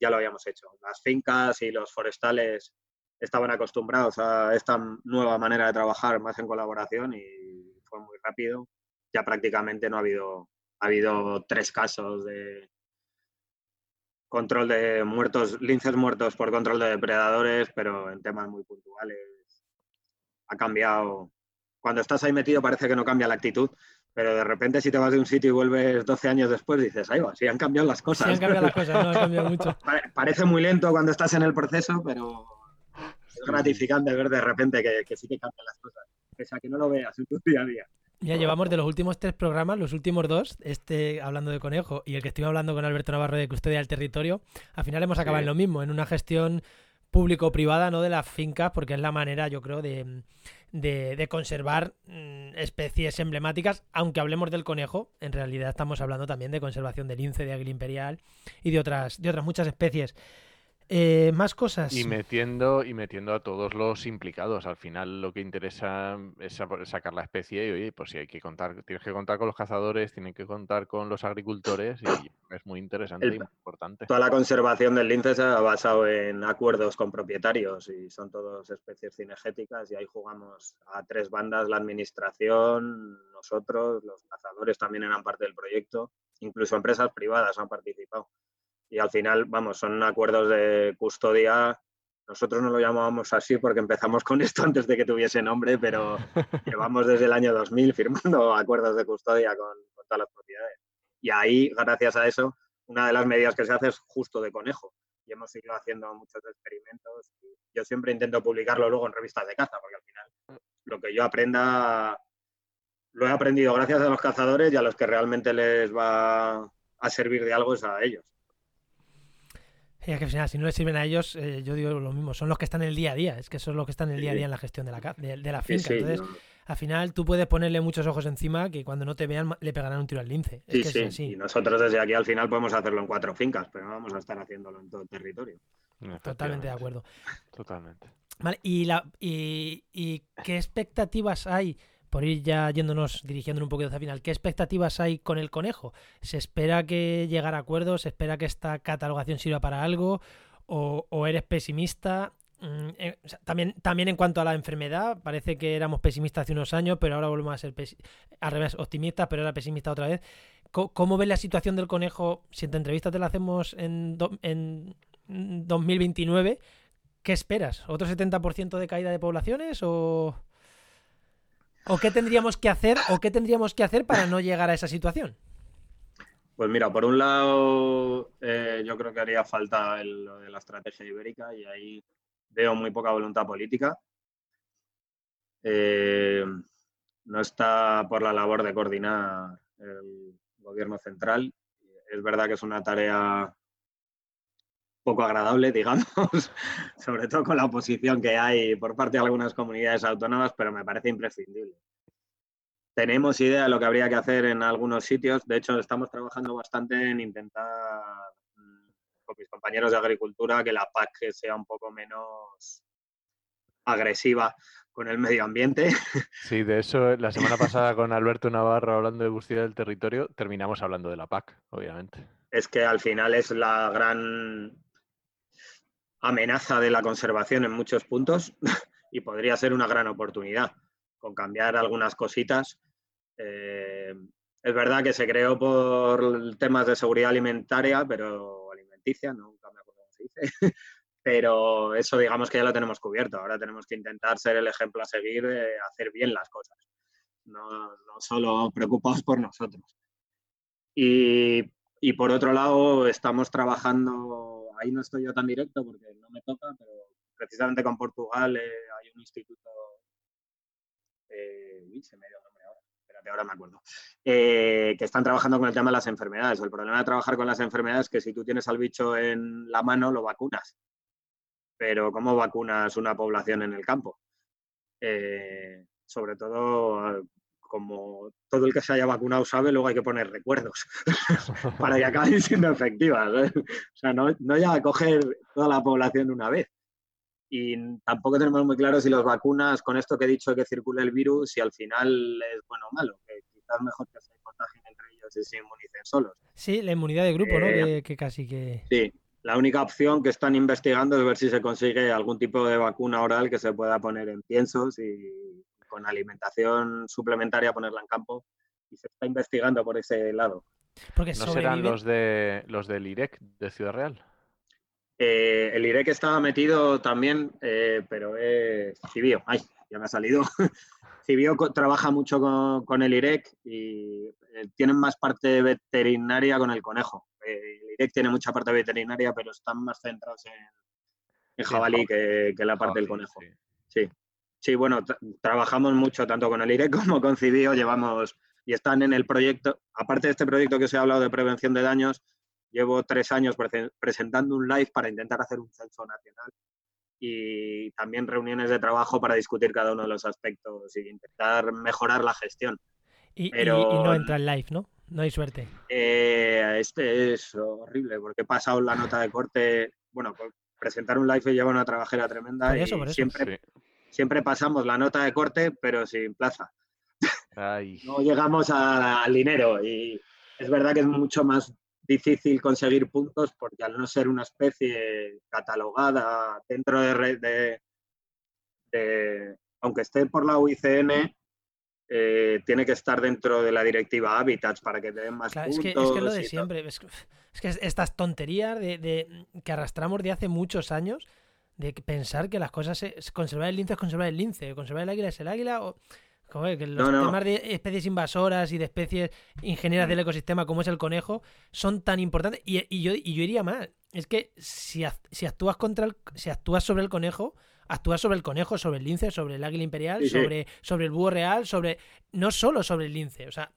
ya lo habíamos hecho. Las fincas y los forestales estaban acostumbrados a esta nueva manera de trabajar más en colaboración y fue muy rápido. Ya prácticamente no ha habido, ha habido tres casos de control de muertos, linces muertos por control de depredadores, pero en temas muy puntuales. Ha cambiado. Cuando estás ahí metido parece que no cambia la actitud, pero de repente si te vas de un sitio y vuelves 12 años después, dices, ahí va, sí han cambiado las cosas. Sí han cambiado las cosas, no han cambiado mucho. Parece muy lento cuando estás en el proceso, pero es gratificante ver de repente que, sí que cambian las cosas, pese a que no lo veas en tu día a día. Ya llevamos de los últimos tres programas, los últimos dos, este hablando de conejo y el que estoy hablando con Alberto Navarro de custodia del territorio, al final hemos acabado en lo mismo, en una gestión público-privada, no de las fincas, porque es la manera, yo creo, de, de, conservar mm, especies emblemáticas, aunque hablemos del conejo, en realidad estamos hablando también de conservación del lince, de águila imperial y de otras, de otras muchas especies. Eh, más cosas. Y metiendo, y metiendo a todos los implicados. Al final lo que interesa es sacar la especie y oye, pues si hay que contar, tienes que contar con los cazadores, tienen que contar con los agricultores y es muy interesante y muy importante. Toda la conservación del lince se ha basado en acuerdos con propietarios y son todos especies cinegéticas y ahí jugamos a tres bandas, la administración, nosotros, los cazadores también eran parte del proyecto, incluso empresas privadas han participado y al final, vamos, son acuerdos de custodia. Nosotros no lo llamábamos así porque empezamos con esto antes de que tuviese nombre, pero llevamos desde el año 2000 firmando acuerdos de custodia con, todas las propiedades. Y ahí, gracias a eso, una de las medidas que se hace es justo de conejo. Y hemos ido haciendo muchos experimentos. yo siempre intento publicarlo luego en revistas de caza, porque al final lo que yo aprenda lo he aprendido gracias a los cazadores y a los que realmente les va a servir de algo es a ellos. Y es que al final, si no les sirven a ellos, eh, yo digo lo mismo, son los que están en el día a día, es que son los que están en el día a día en la gestión de la, de, la finca. Entonces, al final tú puedes ponerle muchos ojos encima que cuando no te vean le pegarán un tiro al lince. Sí, sí, y nosotros desde aquí al final podemos hacerlo en cuatro fincas, pero no vamos a estar haciéndolo en todo el territorio. Totalmente de acuerdo. Totalmente. Vale, ¿y, la, y, y qué expectativas hay? Por ir ya yéndonos, dirigiéndonos un poquito hacia el final, ¿qué expectativas hay con el conejo? ¿Se espera que llegar a acuerdos? ¿Se espera que esta catalogación sirva para algo? ¿O, eres pesimista? Mm, eh, también, también en cuanto a la enfermedad, parece que éramos pesimistas hace unos años, pero ahora volvemos a ser al revés, optimistas, pero ahora pesimistas otra vez. ¿Cómo, ves la situación del conejo? Si en entrevista te la hacemos en, en 2029, ¿qué esperas? ¿Otro 70% de caída de poblaciones o...? ¿O qué tendríamos que hacer o qué tendríamos que hacer para no llegar a esa situación? Pues mira, por un lado, eh, yo creo que haría falta lo de la estrategia ibérica y ahí veo muy poca voluntad política. Eh, no está por la labor de coordinar el gobierno central. Es verdad que es una tarea poco agradable, digamos, sobre todo con la oposición que hay por parte de algunas comunidades autónomas, pero me parece imprescindible. Tenemos idea de lo que habría que hacer en algunos sitios, de hecho estamos trabajando bastante en intentar mm, con mis compañeros de agricultura que la PAC sea un poco menos agresiva con el medio ambiente. Sí, de eso la semana pasada con Alberto Navarro hablando de búsqueda del territorio, terminamos hablando de la PAC, obviamente. Es que al final es la gran amenaza de la conservación en muchos puntos y podría ser una gran oportunidad con cambiar algunas cositas. Eh, es verdad que se creó por temas de seguridad alimentaria, pero alimenticia, nunca me acuerdo cómo se dice. Pero eso digamos que ya lo tenemos cubierto. Ahora tenemos que intentar ser el ejemplo a seguir de hacer bien las cosas. No, no solo preocupados por nosotros. Y, y por otro lado, estamos trabajando, ahí no estoy yo tan directo porque no me toca, pero precisamente con Portugal eh, hay un instituto, eh, se me dio el nombre ahora, espérate, ahora me acuerdo, eh, que están trabajando con el tema de las enfermedades. El problema de trabajar con las enfermedades es que si tú tienes al bicho en la mano, lo vacunas. Pero ¿cómo vacunas una población en el campo? Sobre todo como todo el que se haya vacunado sabe, luego hay que poner recuerdos para que acaben siendo efectivas. ¿eh? O sea, no, no ya coger toda la población una vez. Y tampoco tenemos muy claro si las vacunas, con esto que he dicho que circule el virus, si al final es bueno o malo, que quizás mejor que se contagien entre ellos y se inmunicen solos. Sí, la inmunidad de grupo, ¿no? Eh, que, que casi que... Sí, la única opción que están investigando es ver si se consigue algún tipo de vacuna oral que se pueda poner en piensos y con alimentación suplementaria ponerla en campo. Y se está investigando por ese lado. Porque ¿No serán los de los del IREC de Ciudad Real? Eh, el IREC estaba metido también, eh, pero es Cibio. Ay, ya me ha salido. Cibio trabaja mucho con, con, el IREC y eh, tienen más parte veterinaria con el conejo. Eh, el IREC tiene mucha parte veterinaria, pero están más centrados en, en jabalí que, que, la parte jabalí, del conejo. sí. Sí, bueno, tra trabajamos mucho tanto con el IREC como con Cibio, llevamos y están en el proyecto, aparte de este proyecto que os he hablado de prevención de daños, llevo tres años pre presentando un live para intentar hacer un censo nacional y también reuniones de trabajo para discutir cada uno de los aspectos y intentar mejorar la gestión. Y, Pero, y, y no entra en live, ¿no? No hay suerte. Eh, este es horrible porque he pasado la nota de corte, bueno, presentar un live lleva una trabajera tremenda por eso, y por eso. siempre sí siempre pasamos la nota de corte, pero sin plaza. Ay. No llegamos a, al dinero y es verdad que es mucho más difícil conseguir puntos porque al no ser una especie catalogada dentro de, de, de aunque esté por la UICN, eh, tiene que estar dentro de la directiva Habitats para que te den más claro, puntos. Es que, es que lo de siempre, es, es, que estas tonterías de, de, que arrastramos de hace muchos años, de pensar que las cosas es conservar el lince es conservar el lince, conservar el águila es el águila, o joder, que los no, no. temas de especies invasoras y de especies ingenieras del ecosistema como es el conejo son tan importantes y, y yo, y yo iría más, es que si, si actúas contra el, si actúas sobre el conejo, actúas sobre el conejo, sobre el lince, sobre el águila imperial, sí, sobre, sobre el búho real, sobre no solo sobre el lince, o sea,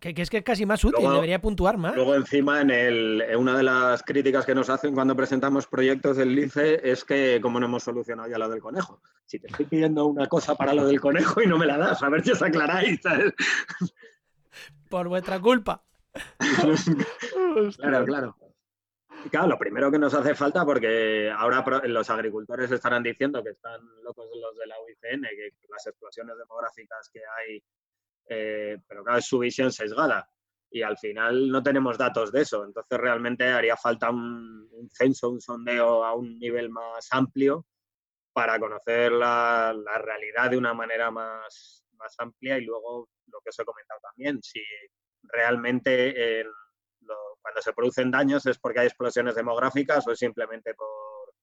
que, que, es que es casi más útil, luego, debería puntuar más. Luego encima en, el, en una de las críticas que nos hacen cuando presentamos proyectos del lince es que como no hemos solucionado ya lo del conejo. Si te estoy pidiendo una cosa para lo del conejo y no me la das, a ver si os aclaráis. ¿sabes? Por vuestra culpa. claro, claro. Claro, lo primero que nos hace falta, porque ahora los agricultores estarán diciendo que están locos los de la UICN, que las explosiones demográficas que hay eh, pero claro, es su visión sesgada y al final no tenemos datos de eso. Entonces realmente haría falta un, un censo, un sondeo a un nivel más amplio para conocer la, la realidad de una manera más, más, amplia y luego lo que os he comentado también, si realmente eh, lo, cuando se producen daños es porque hay explosiones demográficas o es simplemente por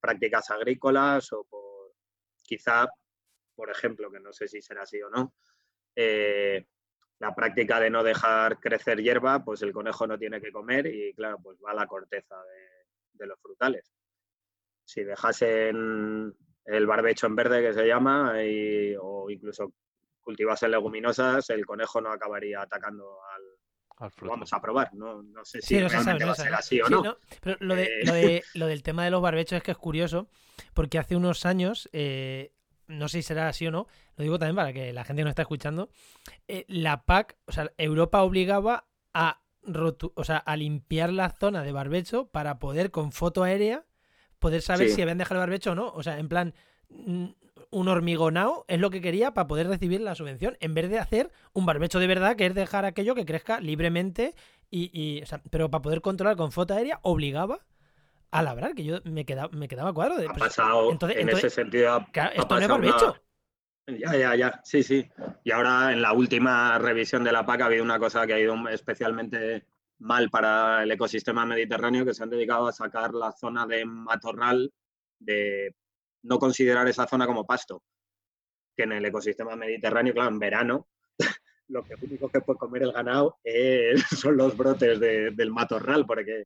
prácticas agrícolas o por quizá, por ejemplo, que no sé si será así o no, eh, la práctica de no dejar crecer hierba, pues el conejo no tiene que comer y claro, pues va a la corteza de, de los frutales. Si dejasen el barbecho en verde que se llama y, o incluso cultivasen leguminosas, el conejo no acabaría atacando al, al vamos a probar. No, no sé sí, si no realmente sabe, va no a ser así o sí, no. no. Pero lo, de, Eh. lo, de, lo, del tema de los barbechos es que es curioso, porque hace unos años, eh, no sé si será así o no, lo digo también para que la gente nos está escuchando, eh, la PAC, o sea, Europa obligaba a, rotu o sea, a limpiar la zona de barbecho para poder con foto aérea poder saber Sí. si habían dejado el barbecho o no. O sea, en plan, mm, un hormigonao es lo que quería para poder recibir la subvención, en vez de hacer un barbecho de verdad, que es dejar aquello que crezca libremente, y, y o sea, pero para poder controlar con foto aérea obligaba a labrar, que yo me quedaba, me quedaba cuadro de... Ha pues, pasado entonces- en entonces- ese sentido. ha- claro, ha esto no es una-. Ya, ya, ya, sí, sí. Y ahora en la última revisión de la PAC ha habido una cosa que ha ido especialmente mal para el ecosistema mediterráneo, que se han dedicado a sacar la zona de matorral, de no considerar esa zona como pasto. Que en el ecosistema mediterráneo, claro, en verano, lo que único que puede comer el ganado son los brotes del matorral, porque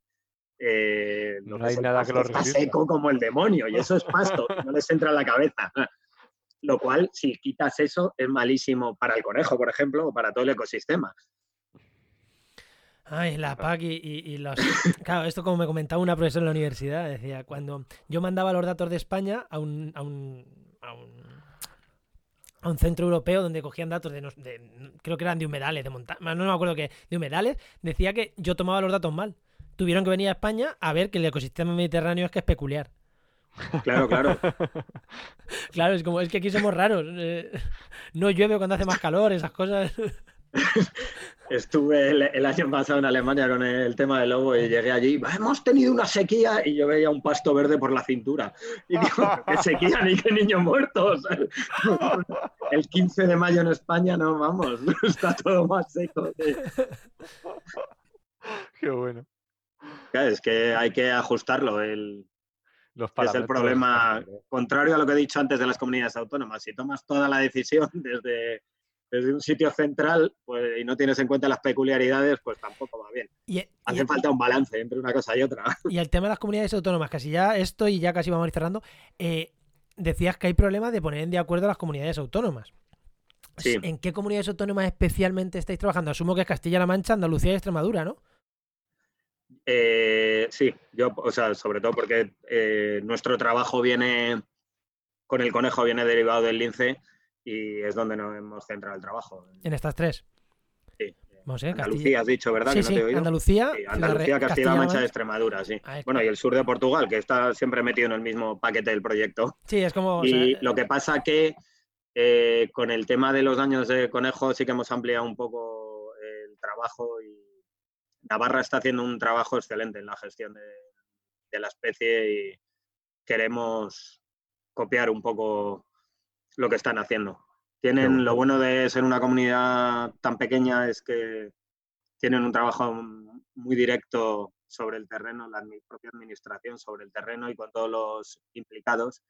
eh, no hay nada que lo está seco como el demonio y eso es pasto, no les entra en la cabeza. Lo cual, si quitas eso, es malísimo para el conejo, por ejemplo, o para todo el ecosistema. Ay, la PAC y, los... Claro, esto como me comentaba una profesora en la universidad, decía, cuando yo mandaba los datos de España a un, a un, a un, centro europeo donde cogían datos de, creo que eran de humedales, de montaña, no me acuerdo qué, de humedales, decía que yo tomaba los datos mal. Tuvieron que venir a España a ver que el ecosistema mediterráneo es que es peculiar. Claro, claro. claro, es como, es que aquí somos raros. Eh, no llueve cuando hace más calor, esas cosas. Estuve el, año pasado en Alemania con el tema del lobo y llegué allí. Hemos tenido una sequía y yo veía un pasto verde por la cintura. Y digo, ¿qué sequía ni qué niños muertos? El 15 de mayo en España, no, vamos, está todo más seco. Qué bueno. Es que hay que ajustarlo. El, es el problema contrario a lo que he dicho antes de las comunidades autónomas. Si tomas toda la decisión desde, desde un sitio central pues, y no tienes en cuenta las peculiaridades, pues tampoco va bien. Hace falta un balance entre una cosa y otra. Y el tema de las comunidades autónomas, casi ya esto y ya casi vamos a ir cerrando, eh, decías que hay problemas de poner de acuerdo a las comunidades autónomas. ¿En qué comunidades autónomas especialmente estáis trabajando? Asumo que es Castilla-La Mancha, Andalucía y Extremadura, ¿no? Eh, sí, yo, o sea, sobre todo porque eh, nuestro trabajo viene con el conejo, viene derivado del lince y es donde nos hemos centrado el trabajo. ¿En estas tres? Sí. Andalucía has dicho, ¿verdad? Sí, sí. Andalucía, Andalucía Castilla-La Mancha, Extremadura, sí. bueno, y el sur de Portugal, que está siempre metido en el mismo paquete del proyecto. Sí, es como... Y lo que pasa que eh, con el tema de los daños de conejo sí que hemos ampliado un poco el trabajo y Navarra está haciendo un trabajo excelente en la gestión de, la especie y queremos copiar un poco lo que están haciendo. Tienen lo bueno de ser una comunidad tan pequeña es que tienen un trabajo muy directo sobre el terreno, la propia administración sobre el terreno y con todos los implicados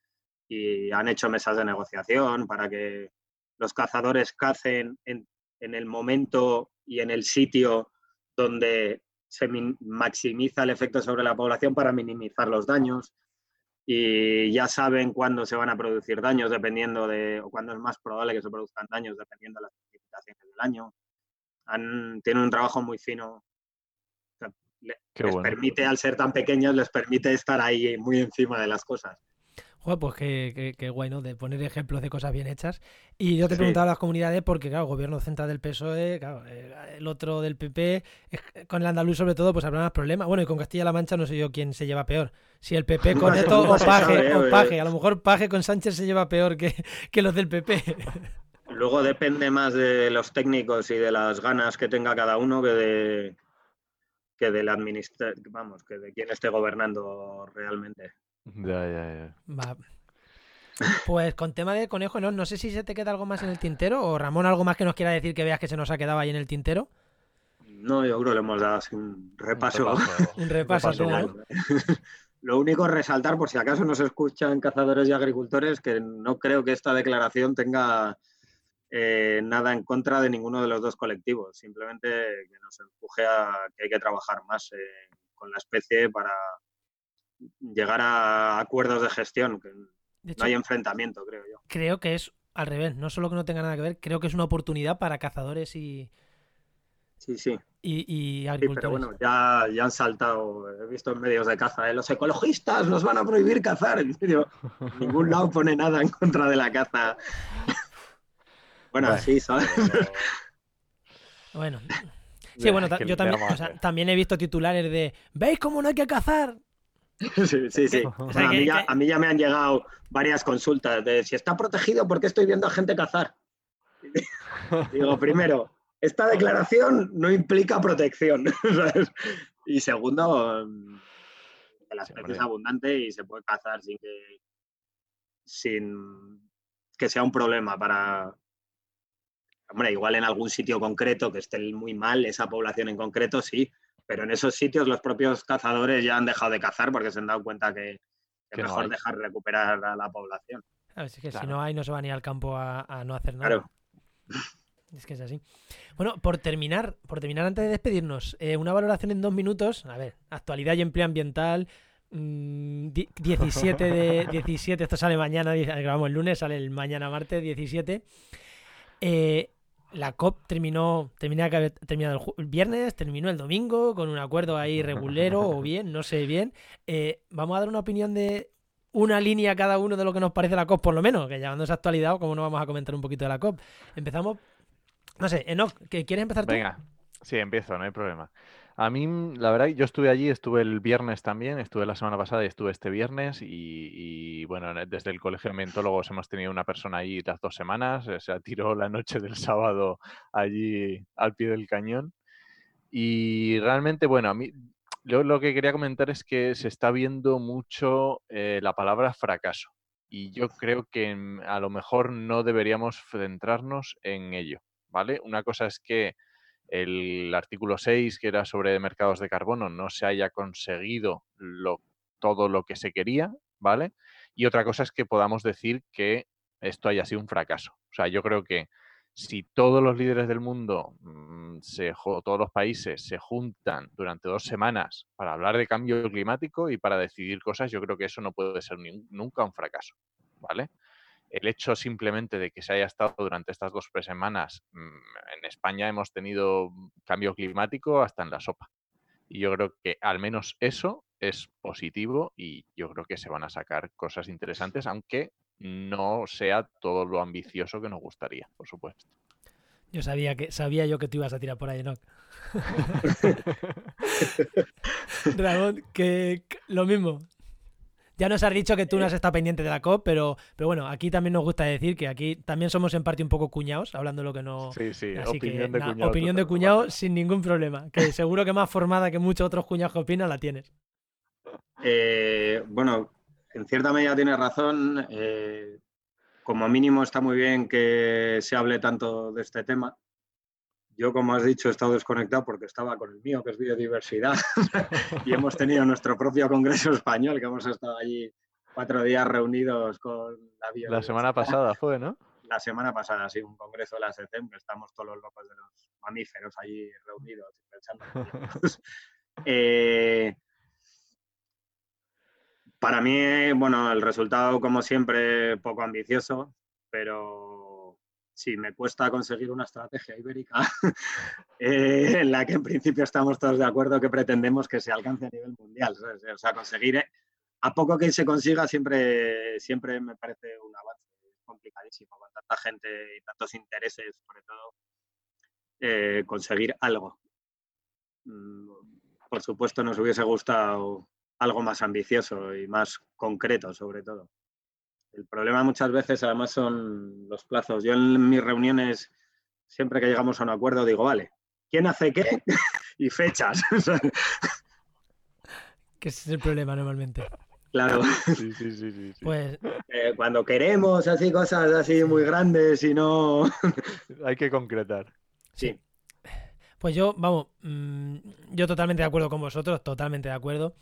y han hecho mesas de negociación para que los cazadores cacen en, en el momento y en el sitio donde se maximiza el efecto sobre la población para minimizar los daños y ya saben cuándo se van a producir daños dependiendo de, o cuándo es más probable que se produzcan daños dependiendo de las precipitaciones del año. Han, tienen un trabajo muy fino. les permite, al ser tan pequeños, les permite estar ahí muy encima de las cosas pues qué, qué, guay, ¿no? De poner ejemplos de cosas bien hechas. Y yo te preguntaba a las comunidades porque, claro, el gobierno central del PSOE, claro, eh, el otro del PP, con el andaluz sobre todo, pues habrá más problemas. Bueno, y con Castilla-La Mancha no sé yo quién se lleva peor. Si el PP con esto o Paje, o Paje. A lo mejor Paje con Sánchez se lleva peor que, que los del PP. Luego depende más de los técnicos y de las ganas que tenga cada uno que de que del administra vamos, que de quién esté gobernando realmente. Ya, ya, ya. Pues con tema de conejo, no, no sé si se te queda algo más en el tintero o Ramón, algo más que nos quiera decir que veas que se nos ha quedado ahí en el tintero. No, yo creo que le hemos dado así un repaso. Un repaso, Lo único es resaltar, por si acaso nos escuchan cazadores y agricultores, que no creo que esta declaración tenga eh, nada en contra de ninguno de los dos colectivos. Simplemente que nos empuje a que hay que trabajar más eh, con la especie para, llegar a acuerdos de gestión, que no hay enfrentamiento, creo yo. Creo que es al revés, no solo que no tenga nada que ver, creo que es una oportunidad para cazadores y... Sí, sí. Y, agricultores. pero bueno, ya, ya han saltado, he visto en medios de caza, ¿eh? los ecologistas nos van a prohibir cazar. En serio, ningún lado pone nada en contra de la caza. bueno, sí, ¿sabes? Bueno. Sí, bueno, yo también, también he visto titulares de ¿Veis cómo no hay que cazar? Sí, sí, sí. a, mí ya, me han llegado varias consultas de si está protegido, ¿por qué estoy viendo a gente cazar? Digo, primero, esta declaración no implica protección. Y segundo, la especie es abundante y se puede cazar sin que sin, que sea un problema para... Hombre, igual en algún sitio concreto que esté muy mal, esa población en concreto, sí, pero en esos sitios los propios cazadores ya han dejado de cazar porque se han dado cuenta que, es mejor dejar recuperar a la población. Así que si no hay, no se va ni al campo a, no hacer nada. Claro. Es que es así. Bueno, por terminar, por terminar antes de despedirnos, eh, una valoración en dos minutos. A ver, actualidad y empleo ambiental. 17 mm, de 17, esto sale mañana, grabamos el lunes, sale el mañana martes 17. Eh, la COP terminó, terminado el, viernes, terminó el domingo con un acuerdo ahí regulero o bien, no sé bien. Eh, vamos a dar una opinión de una línea cada uno de lo que nos parece la COP, por lo menos, que llevando esa actualidad, como no vamos a comentar un poquito de la COP. Empezamos, no sé, Enoch, ¿quieres empezar tú? Venga, sí, empiezo, no hay problema. A mí, la verdad, yo estuve allí, estuve el viernes también, estuve la semana pasada y estuve este viernes y, bueno, desde el Colegio de Mentólogos hemos tenido una persona allí las dos semanas, eh, se tiró la noche del sábado allí al pie del cañón y realmente, bueno, a mí lo que quería comentar es que se está viendo mucho eh, la palabra fracaso y yo creo que mm, a lo mejor no deberíamos centrarnos en ello, ¿vale? Una cosa es que el artículo 6, que era sobre mercados de carbono, no se haya conseguido todo lo que se quería, ¿vale? Y otra cosa es que podamos decir que esto haya sido un fracaso. O sea, yo creo que si todos los líderes del mundo, mm, se, todos los países se juntan durante dos semanas para hablar de cambio climático y para decidir cosas, yo creo que eso no puede ser nunca un fracaso, ¿vale? El hecho simplemente de que se haya estado durante estas dos semanas mm, en España hemos tenido cambio climático hasta en la sopa. Y yo creo que al menos eso es positivo y yo creo que se van a sacar cosas interesantes, aunque no sea todo lo ambicioso que nos gustaría, por supuesto. Yo sabía que sabía yo que te ibas a tirar por ahí, ¿no? Dragón, que lo mismo, ya nos has dicho que tú no has estado pendiente de la COP, pero, pero bueno, aquí también nos gusta decir que aquí también somos en parte un poco cuñados, hablando lo que no. Sí, sí, opinión de cuñado. Opinión de cuñado sin ningún problema. Que seguro que más formada que muchos otros cuñados que opinan la tienes. Eh, bueno, en cierta medida tienes razón. Eh, como mínimo está muy bien que se hable tanto de este tema. Yo, como has dicho, he estado desconectado porque estaba con el mío, que es biodiversidad, y hemos tenido nuestro propio Congreso Español, que hemos estado allí cuatro días reunidos con la biodiversidad. La semana pasada fue, ¿no? La semana pasada, sí, un congreso de la SETEM, que estamos todos los locos de los mamíferos allí reunidos pensando. eh, para mí, bueno, el resultado, como siempre, poco ambicioso, pero sí, me cuesta conseguir una estrategia ibérica eh, en la que en principio estamos todos de acuerdo que pretendemos que se alcance a nivel mundial. O sea, conseguir, eh, a poco que se consiga, siempre, siempre me parece un avance complicadísimo con tanta gente y tantos intereses, sobre todo, eh, conseguir algo. Mm, por supuesto, nos hubiese gustado algo más ambicioso y más concreto, sobre todo. El problema muchas veces además son los plazos. Yo en mis reuniones, siempre que llegamos a un acuerdo, digo, vale, ¿quién hace qué? y fechas. que ese es el problema normalmente. Claro. Sí, sí, sí, pues... Eh, cuando queremos así cosas así muy grandes y no... Hay que concretar. Sí. Pues yo, vamos, mm, yo totalmente de acuerdo con vosotros, totalmente de acuerdo.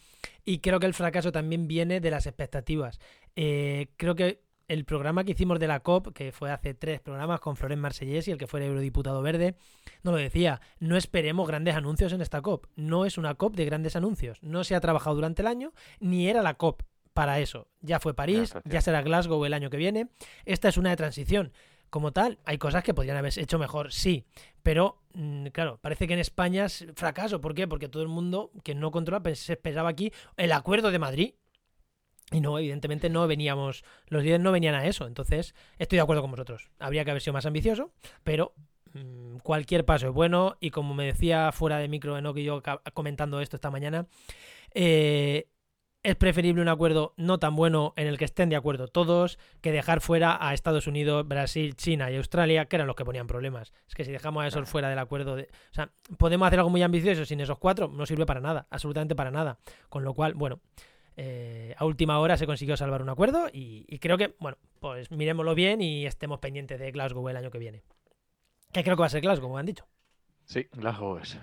Y creo que el fracaso también viene de las expectativas. Eh, creo que el programa que hicimos de la COP, que fue hace tres programas con Florent Marsellés y el que fue el eurodiputado verde, no lo decía, no esperemos grandes anuncios en esta COP. No es una COP de grandes anuncios. No se ha trabajado durante el año, ni era la COP para eso. Ya fue París, ya será Glasgow el año que viene. Esta es una de transición como tal, hay cosas que podrían haberse hecho mejor, sí, pero mm, claro, parece que en España es fracaso. ¿Por qué? Porque todo el mundo que no controla se esperaba aquí el acuerdo de Madrid. Y no, evidentemente no veníamos, los líderes no venían a eso. Entonces, estoy de acuerdo con vosotros. Habría que haber sido más ambicioso, pero mm, cualquier paso es bueno. Y como me decía fuera de micro, no que yo comentando esto esta mañana, eh, es preferible un acuerdo no tan bueno en el que estén de acuerdo todos que dejar fuera a Estados Unidos, Brasil, China y Australia, que eran los que ponían problemas. Es que si dejamos a esos fuera del acuerdo, de... o sea, podemos hacer algo muy ambicioso sin esos cuatro, no sirve para nada, absolutamente para nada. Con lo cual, bueno, eh, a última hora se consiguió salvar un acuerdo y, y creo que, bueno, pues miremoslo bien y estemos pendientes de Glasgow el año que viene. Que creo que va a ser Glasgow, como han dicho. Sí, Glasgow es.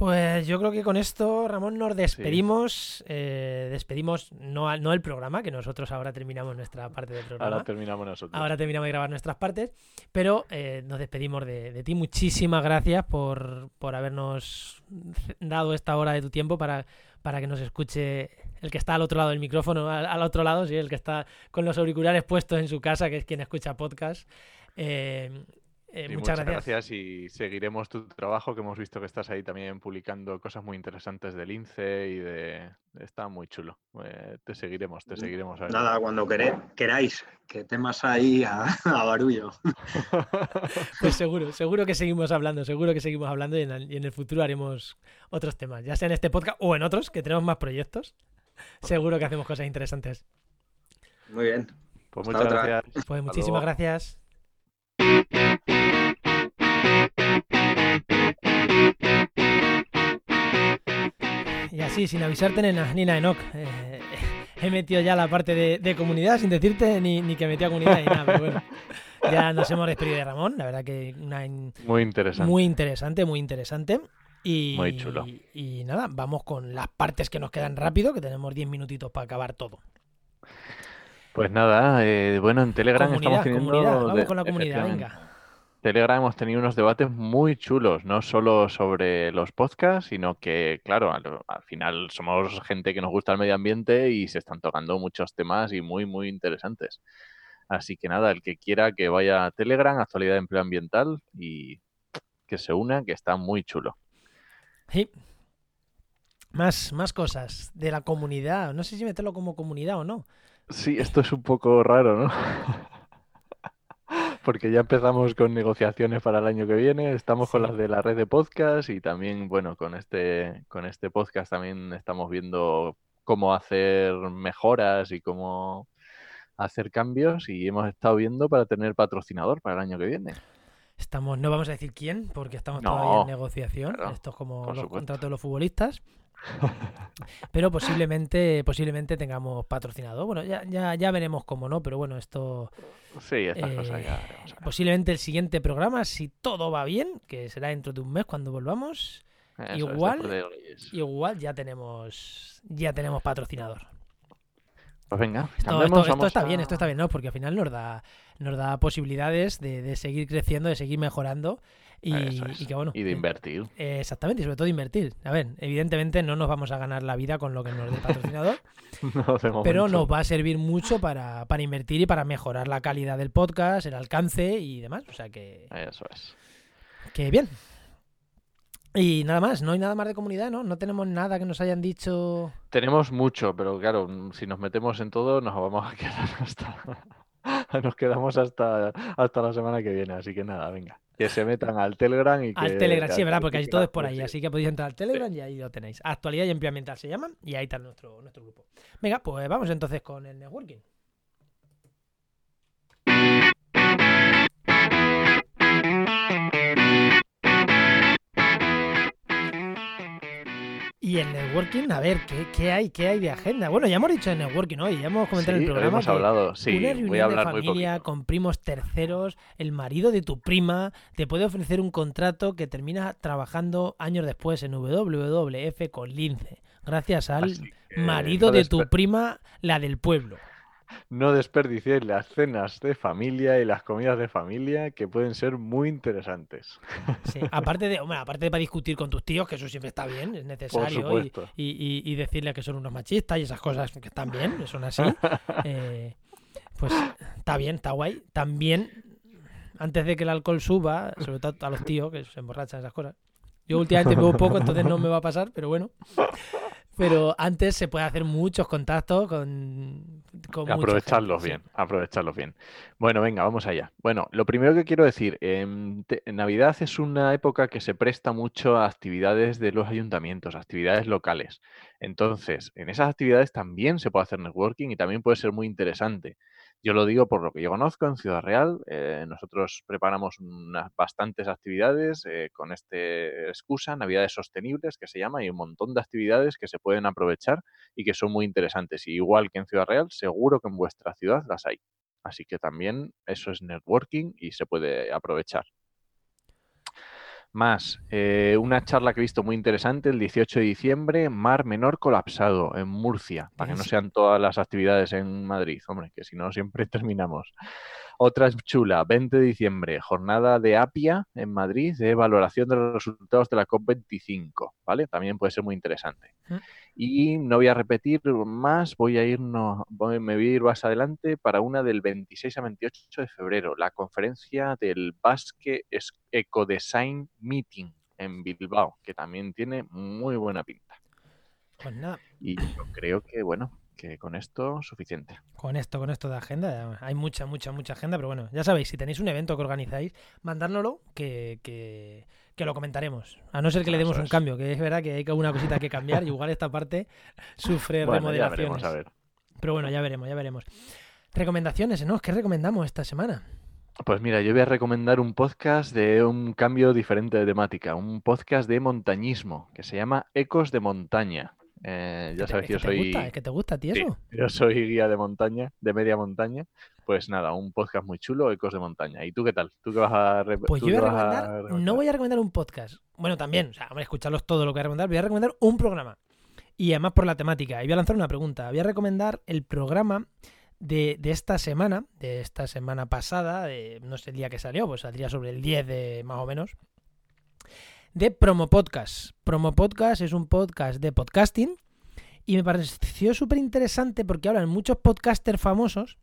Pues yo creo que con esto, Ramón, nos despedimos. eh, despedimos no, al- no el programa, que nosotros ahora terminamos nuestra parte del programa. Ahora terminamos nosotros. Ahora terminamos de grabar nuestras partes, pero eh, nos despedimos de, de ti. Muchísimas gracias por, por habernos dado esta hora de tu tiempo para, para que nos escuche el que está al otro lado del micrófono, al, al otro lado, sí, el que está con los auriculares puestos en su casa, que es quien escucha podcast. Eh, eh, Y muchas, gracias. y seguiremos tu trabajo, que hemos visto que estás ahí también publicando cosas muy interesantes del INCE y de... Está muy chulo. Eh, te seguiremos, te seguiremos. a ver. Nada, cuando queré- queráis, que temas ahí a, a barullo. Pues seguro, seguro que seguimos hablando, seguro que seguimos hablando y en, el, y en el futuro haremos otros temas, ya sea en este podcast o en otros, que tenemos más proyectos. Seguro que hacemos cosas interesantes. Muy bien. Pues Hasta muchas otra. gracias. Pues muchísimas gracias. Así, sin avisarte, nena, Nina Enoch. eh, he metido ya la parte de, de comunidad sin decirte ni, ni que metía comunidad ni nada, pero bueno. Ya nos hemos despedido de Ramón, la verdad que una in- Muy interesante. muy interesante, muy interesante. Y, Muy chulo. y nada, vamos con las partes que nos quedan rápido, que tenemos 10 minutitos para acabar todo. Pues nada, eh, bueno, en Telegram Comunidad, estamos teniendo... comunidad, vamos con la comunidad, venga. Telegram hemos tenido unos debates muy chulos, no solo sobre los podcasts, sino que, claro, al, al final somos gente que nos gusta el medio ambiente y se están tocando muchos temas y muy, muy interesantes. Así que nada, el que quiera que vaya a Telegram, actualidad de empleo ambiental y que se una, que está muy chulo. Sí. Más, más cosas de la comunidad. No sé si meterlo como comunidad o no. Sí, esto es un poco raro, ¿no? Porque ya empezamos con negociaciones para el año que viene, estamos con las de la red de podcast y también, bueno, con este, con este podcast también estamos viendo cómo hacer mejoras y cómo hacer cambios y hemos estado viendo para tener patrocinador para el año que viene. Estamos, no vamos a decir quién, porque estamos No, todavía en negociación. claro, Esto es como los supuesto. contratos de los futbolistas. Pero posiblemente, posiblemente tengamos patrocinador. Bueno, ya, ya, ya veremos cómo no, pero bueno, esto Sí, estas cosas Eh, ya veremos ver. posiblemente el siguiente programa, si todo va bien, que será dentro de un mes cuando volvamos, Eso igual- igual ya tenemos ya tenemos patrocinador. Pues venga, Esto, está a- bien, esto está bien, ¿no? Porque al final nos da, nos da posibilidades de, de seguir creciendo, de seguir mejorando y, es, y que bueno. y de eh, invertir. eh, exactamente, y sobre todo invertir. A ver, evidentemente no nos vamos a ganar la vida con lo que nos dé patrocinador, No, de pero nos va a servir mucho para, para invertir y para mejorar la calidad del podcast, el alcance y demás. O sea que, Eso es. que bien. Y nada más, no hay nada más de comunidad, ¿no? No tenemos nada que nos hayan dicho. Tenemos mucho, pero claro, si nos metemos en todo, nos vamos a quedar hasta. Nos quedamos hasta, hasta la semana que viene, así que nada, venga. Que se metan al Telegram y que. Al Telegram, sí, es verdad, porque ahí todo es por pues ahí. sí. Así que podéis entrar al Telegram y ahí lo tenéis. Actualidad y empleo ambiental se llaman y ahí está nuestro, nuestro grupo. Venga, pues vamos entonces con el networking. Y el networking, a ver, ¿qué, qué hay? ¿Qué hay de agenda? Bueno, ya hemos dicho el networking hoy, ya hemos comentado en el programa. hemos hablado, sí, una voy reunión a hablar de familia con primos terceros, el marido de tu prima te puede ofrecer un contrato que termina trabajando años después en WWF con Lince, gracias al marido de tu prima, la del pueblo. No desperdiciéis las cenas de familia y las comidas de familia que pueden ser muy interesantes. Sí, aparte de, aparte de para discutir con tus tíos, que eso siempre está bien, es necesario, y- y decirle que son unos machistas y esas cosas que están bien, son así, eh, pues está bien, está guay. También, antes de que el alcohol suba, sobre todo a los tíos que se emborrachan esas cosas. Yo últimamente bebo poco, entonces no me va a pasar, pero bueno. Pero antes se puede hacer muchos contactos con, Aprovecharlos sí. bien, aprovecharlos bien. Bueno, venga, vamos allá. Bueno, lo primero que quiero decir, te- Navidad es una época que se presta mucho a actividades de los ayuntamientos, actividades locales. Entonces, en esas actividades también se puede hacer networking y también puede ser muy interesante. Yo lo digo por lo que yo conozco en Ciudad Real. eh, nosotros preparamos unas bastantes actividades eh, con este excusa, Navidades Sostenibles, que se llama, y un montón de actividades que se pueden aprovechar y que son muy interesantes. Y igual que en Ciudad Real, seguro que en vuestra ciudad las hay. Así que también eso es networking y se puede aprovechar. Más, eh, una charla que he visto muy interesante el 18 de diciembre, Mar Menor Colapsado en Murcia, para que no sean todas las actividades en Madrid, hombre, que si no siempre terminamos. Otra chula, 20 de diciembre, jornada de APIA en Madrid de valoración de los resultados de la COP25, ¿vale? También puede ser muy interesante. Mm. Y no voy a repetir más, voy a ir, no, voy- me voy a ir más adelante para una del 26 a 28 de febrero, la conferencia del Basque Es- Ecodesign Meeting en Bilbao, que también tiene muy buena pinta. Pues nada, Y yo creo que, bueno, que con esto suficiente. con esto, con esto de agenda, hay mucha, mucha, mucha agenda, pero bueno, ya sabéis, si tenéis un evento que organizáis, mandárnoslo, que, que, que lo comentaremos. A no ser que le demos un cambio, que es verdad que hay alguna cosita que cambiar y igual esta parte sufre Bueno, ya remodelaciones. veremos, a ver. Pero bueno, ya veremos, ya veremos. Recomendaciones, ¿no? ¿Qué recomendamos esta semana? Pues mira, yo voy a recomendar un podcast de un cambio diferente de temática, un podcast de montañismo que se llama Ecos de Montaña. Eh, ya ¿Que te- sabes es que yo soy, gusta? ¿Es que te gusta sí, eso? yo soy guía de montaña, de media montaña. Pues nada, un podcast muy chulo, Ecos de Montaña. ¿Y tú qué tal? ¿Tú qué vas a, Pues yo voy a recomendar, no voy a recomendar un podcast. Bueno, también, o sea, hombre, escucharlos todo lo que voy a recomendar. Voy a recomendar un programa. Y además por la temática. Y voy a lanzar una pregunta. Voy a recomendar el programa de, de esta semana, de esta semana pasada, de, no sé el día que salió, pues saldría sobre el 10 de más o menos, de Promo Podcast. Promo Podcast es un podcast de podcasting y me pareció súper interesante porque hablan muchos podcasters famosos.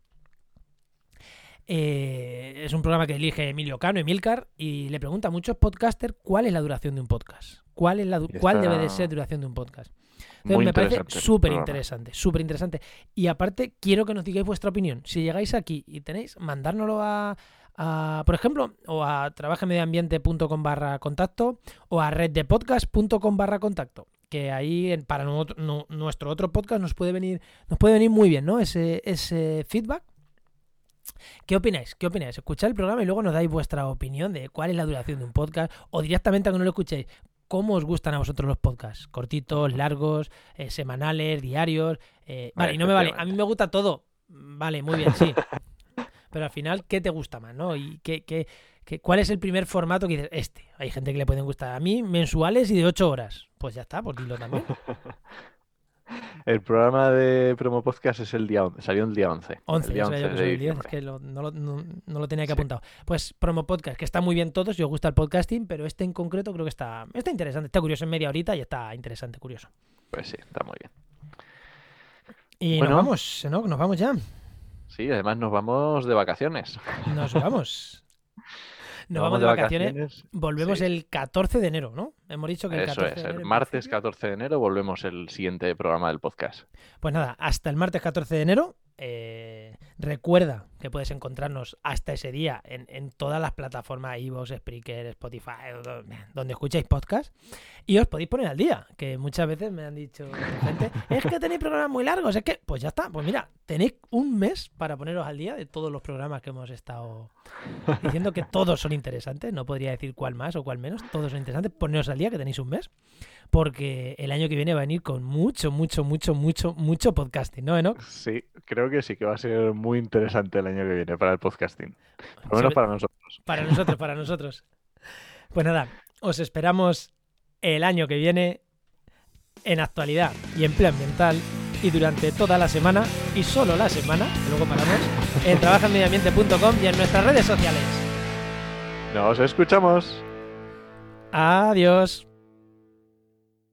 Eh, es un programa que elige Emilio Cano, Emilcar, y le pregunta a muchos podcasters cuál es la duración de un podcast. ¿Cuál, es la cuál debe de ser duración de un podcast? Entonces, Muy me parece súper interesante, súper interesante. Y aparte, quiero que nos digáis vuestra opinión. Si llegáis aquí y tenéis, mandárnoslo a, a, por ejemplo, o a trabajemedioambiente.com barra contacto o a reddepodcast.com barra contacto. Que ahí para nu- nu- nuestro otro podcast nos puede venir, nos puede venir muy bien, ¿no? Ese, ese feedback. ¿Qué opináis? ¿Qué opináis? Escuchad el programa y luego nos dais vuestra opinión de cuál es la duración de un podcast o directamente aunque no lo escuchéis, ¿cómo os gustan a vosotros los podcasts? ¿Cortitos, largos, eh, semanales, diarios? Eh, vale, y no me vale. A mí me gusta todo. Vale, muy bien, sí. Pero al final, ¿qué te gusta más? ¿no? ¿Y qué, qué- qué- cuál es el primer formato que dices, este? Hay gente que le pueden gustar. A mí, mensuales y de 8 horas. Pues ya está, pues dilo también. El programa de Promo Podcast es el día 11, salió el día 11. 11, el día ya sabía yo 11 que soy de el 10, es que lo- no, lo, no- no lo tenía que Sí. apuntado. Pues promo podcast, que está muy bien todos, yo os gusta el podcasting, pero este en concreto creo que está, está interesante, está curioso en media horita y está interesante, curioso. Pues sí, está muy bien. Y Bueno. nos vamos, ¿no? Nos vamos ya. Sí, además nos vamos de vacaciones. Nos vamos. Nos vamos de vacaciones. Volvemos sí. el 14 de enero, ¿no? Hemos dicho que el Eso 14 es, de enero. el martes principio. 14 de enero volvemos el siguiente programa del podcast. Pues nada, hasta el martes 14 de enero. Eh, recuerda que puedes encontrarnos hasta ese día en, todas las plataformas, iVoox, Spreaker, Spotify, do- donde escuchéis podcast. Y os podéis poner al día, que muchas veces me han dicho gente, es que tenéis programas muy largos, es que, pues ya está, pues mira, tenéis un mes para poneros al día de todos los programas que hemos estado diciendo que todos son interesantes, no podría decir cuál más o cuál menos, todos son interesantes, poneros al día que tenéis un mes, porque el año que viene va a venir con mucho, mucho, mucho, mucho, mucho podcasting, ¿no, Enoch? Sí, creo que sí que va a ser muy interesante el año que viene para el podcasting. Por lo menos para nosotros. Para nosotros, para nosotros. Pues nada, os esperamos el año que viene en actualidad y empleo ambiental y durante toda la semana y solo la semana, que luego paramos, en trabajaenmedioambiente.com y en nuestras redes sociales. Nos escuchamos. Adiós.